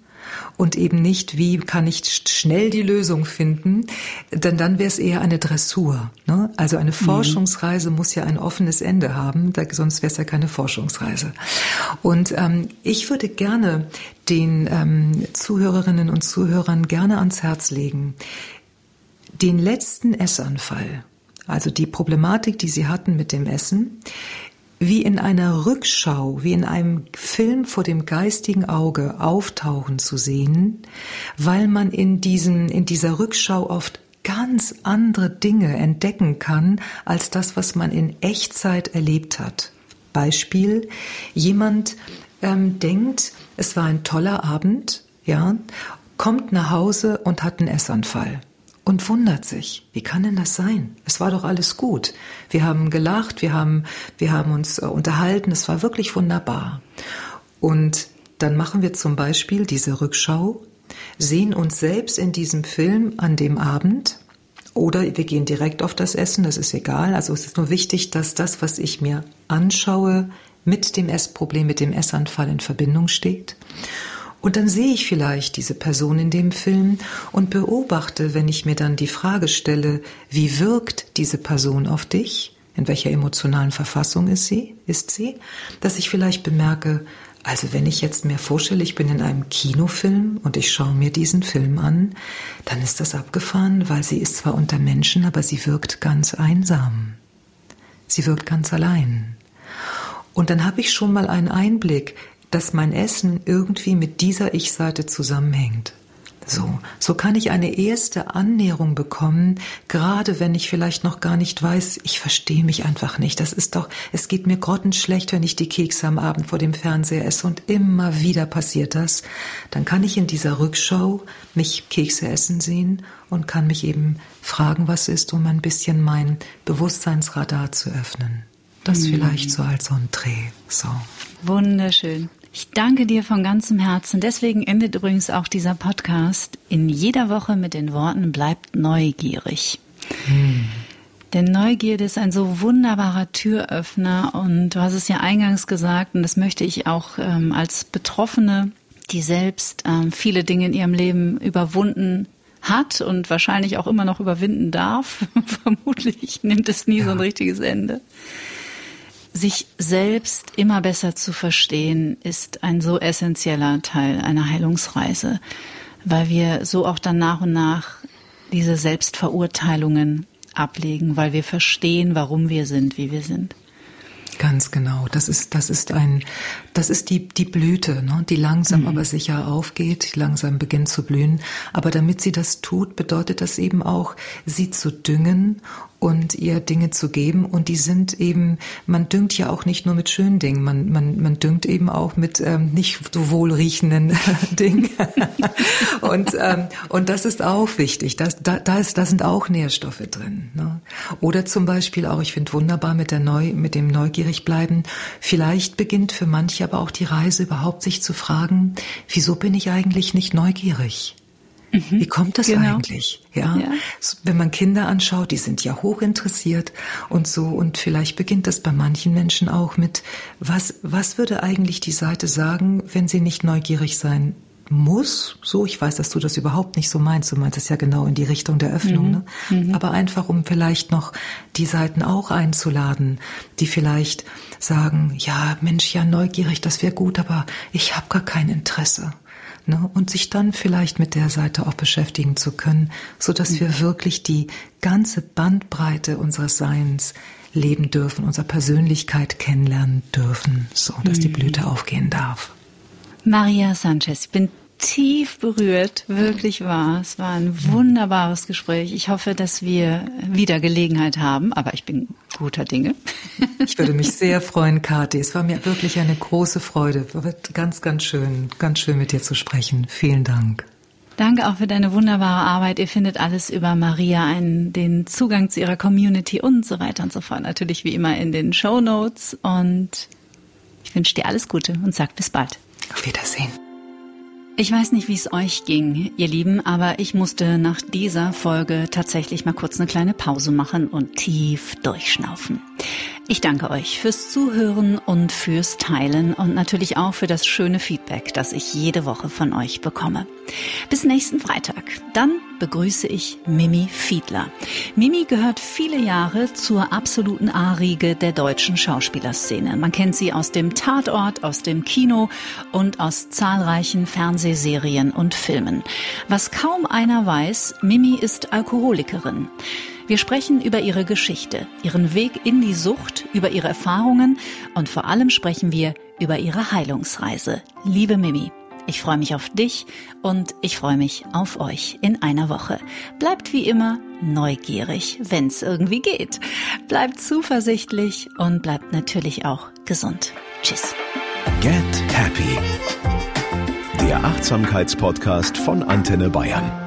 und eben nicht, wie kann ich schnell die Lösung finden, denn dann wäre es eher eine Dressur. Ne? Also eine mhm. Forschungsreise muss ja ein offenes Ende haben, da, sonst wäre es ja keine Forschungsreise. Und ähm, ich würde gerne den ähm, Zuhörerinnen und Zuhörern gerne ans Herz legen, den letzten Essanfall, also die Problematik, die sie hatten mit dem Essen, wie in einer Rückschau, wie in einem Film vor dem geistigen Auge auftauchen zu sehen, weil man in diesen, in dieser Rückschau oft ganz andere Dinge entdecken kann als das, was man in Echtzeit erlebt hat. Beispiel, jemand ähm, denkt, es war ein toller Abend, ja, kommt nach Hause und hat einen Essanfall und wundert sich, wie kann denn das sein? Es war doch alles gut. Wir haben gelacht, wir haben, wir haben uns äh, unterhalten, es war wirklich wunderbar. Und dann machen wir zum Beispiel diese Rückschau, sehen uns selbst in diesem Film an dem Abend oder wir gehen direkt auf das Essen, das ist egal. Also es ist nur wichtig, dass das, was ich mir anschaue, mit dem Essproblem, mit dem Essanfall in Verbindung steht. Und dann sehe ich vielleicht diese Person in dem Film und beobachte, wenn ich mir dann die Frage stelle, wie wirkt diese Person auf dich? In welcher emotionalen Verfassung ist sie? Ist sie? Dass ich vielleicht bemerke, also wenn ich jetzt mir vorstelle, ich bin in einem Kinofilm und ich schaue mir diesen Film an, dann ist das abgefahren, weil sie ist zwar unter Menschen, aber sie wirkt ganz einsam. Sie wirkt ganz allein. Und dann habe ich schon mal einen Einblick, dass mein Essen irgendwie mit dieser Ich-Seite zusammenhängt. So, so kann ich eine erste Annäherung bekommen, gerade wenn ich vielleicht noch gar nicht weiß, ich verstehe mich einfach nicht. Das ist doch, es geht mir grottenschlecht, wenn ich die Kekse am Abend vor dem Fernseher esse und immer wieder passiert das. Dann kann ich in dieser Rückschau mich Kekse essen sehen und kann mich eben fragen, was ist, um ein bisschen mein Bewusstseinsradar zu öffnen. Das mhm. vielleicht so als Dreh. So. Wunderschön. Ich danke dir von ganzem Herzen. Deswegen endet übrigens auch dieser Podcast in jeder Woche mit den Worten bleibt neugierig. Hm. Denn Neugierde ist ein so wunderbarer Türöffner und du hast es ja eingangs gesagt und das möchte ich auch ähm, als Betroffene, die selbst ähm, viele Dinge in ihrem Leben überwunden hat und wahrscheinlich auch immer noch überwinden darf. Vermutlich nimmt es nie ja. so ein richtiges Ende sich selbst immer besser zu verstehen, ist ein so essentieller Teil einer Heilungsreise, weil wir so auch dann nach und nach diese Selbstverurteilungen ablegen, weil wir verstehen, warum wir sind, wie wir sind. Ganz genau. Das ist, das ist ein, das ist die, die Blüte, ne, die langsam mhm. aber sicher aufgeht, die langsam beginnt zu blühen. Aber damit sie das tut, bedeutet das eben auch, sie zu düngen und ihr Dinge zu geben. Und die sind eben, man düngt ja auch nicht nur mit schönen Dingen, man, man, man düngt eben auch mit ähm, nicht so wohlriechenden Dingen. und, ähm, und das ist auch wichtig. Das, da, da, ist, da sind auch Nährstoffe drin. Ne? Oder zum Beispiel auch, ich finde wunderbar mit, der Neu, mit dem neugierig bleiben. Vielleicht beginnt für manche aber auch die Reise überhaupt sich zu fragen, wieso bin ich eigentlich nicht neugierig? Mhm. Wie kommt das genau. eigentlich? Ja? ja, wenn man Kinder anschaut, die sind ja hochinteressiert und so und vielleicht beginnt das bei manchen Menschen auch mit was was würde eigentlich die Seite sagen, wenn sie nicht neugierig sein muss, so, ich weiß, dass du das überhaupt nicht so meinst, du meinst es ja genau in die Richtung der Öffnung, mhm. ne? Mhm. aber einfach, um vielleicht noch die Seiten auch einzuladen, die vielleicht sagen, ja, Mensch, ja, neugierig, das wäre gut, aber ich habe gar kein Interesse ne? und sich dann vielleicht mit der Seite auch beschäftigen zu können, so dass mhm. wir wirklich die ganze Bandbreite unseres Seins leben dürfen, unsere Persönlichkeit kennenlernen dürfen, so dass mhm. die Blüte aufgehen darf. Maria Sanchez, ich bin tief berührt, wirklich wahr. Es war ein wunderbares Gespräch. Ich hoffe, dass wir wieder Gelegenheit haben, aber ich bin guter Dinge. Ich würde mich sehr freuen, Kathi. Es war mir wirklich eine große Freude. Wird ganz, ganz schön, ganz schön mit dir zu sprechen. Vielen Dank. Danke auch für deine wunderbare Arbeit. Ihr findet alles über Maria, einen, den Zugang zu ihrer Community und so weiter und so fort. Natürlich wie immer in den Show Notes. Und ich wünsche dir alles Gute und sag bis bald. Auf Wiedersehen. Ich weiß nicht, wie es euch ging, ihr Lieben, aber ich musste nach dieser Folge tatsächlich mal kurz eine kleine Pause machen und tief durchschnaufen. Ich danke euch fürs Zuhören und fürs Teilen und natürlich auch für das schöne Feedback, das ich jede Woche von euch bekomme. Bis nächsten Freitag. Dann begrüße ich Mimi Fiedler. Mimi gehört viele Jahre zur absoluten A-Riege der deutschen Schauspielerszene. Man kennt sie aus dem Tatort, aus dem Kino und aus zahlreichen Fernsehserien und Filmen. Was kaum einer weiß, Mimi ist Alkoholikerin. Wir sprechen über ihre Geschichte, ihren Weg in die Sucht, über ihre Erfahrungen und vor allem sprechen wir über ihre Heilungsreise. Liebe Mimi, ich freue mich auf dich und ich freue mich auf euch in einer Woche. Bleibt wie immer neugierig, wenn es irgendwie geht. Bleibt zuversichtlich und bleibt natürlich auch gesund. Tschüss. Get Happy. Der Achtsamkeitspodcast von Antenne Bayern.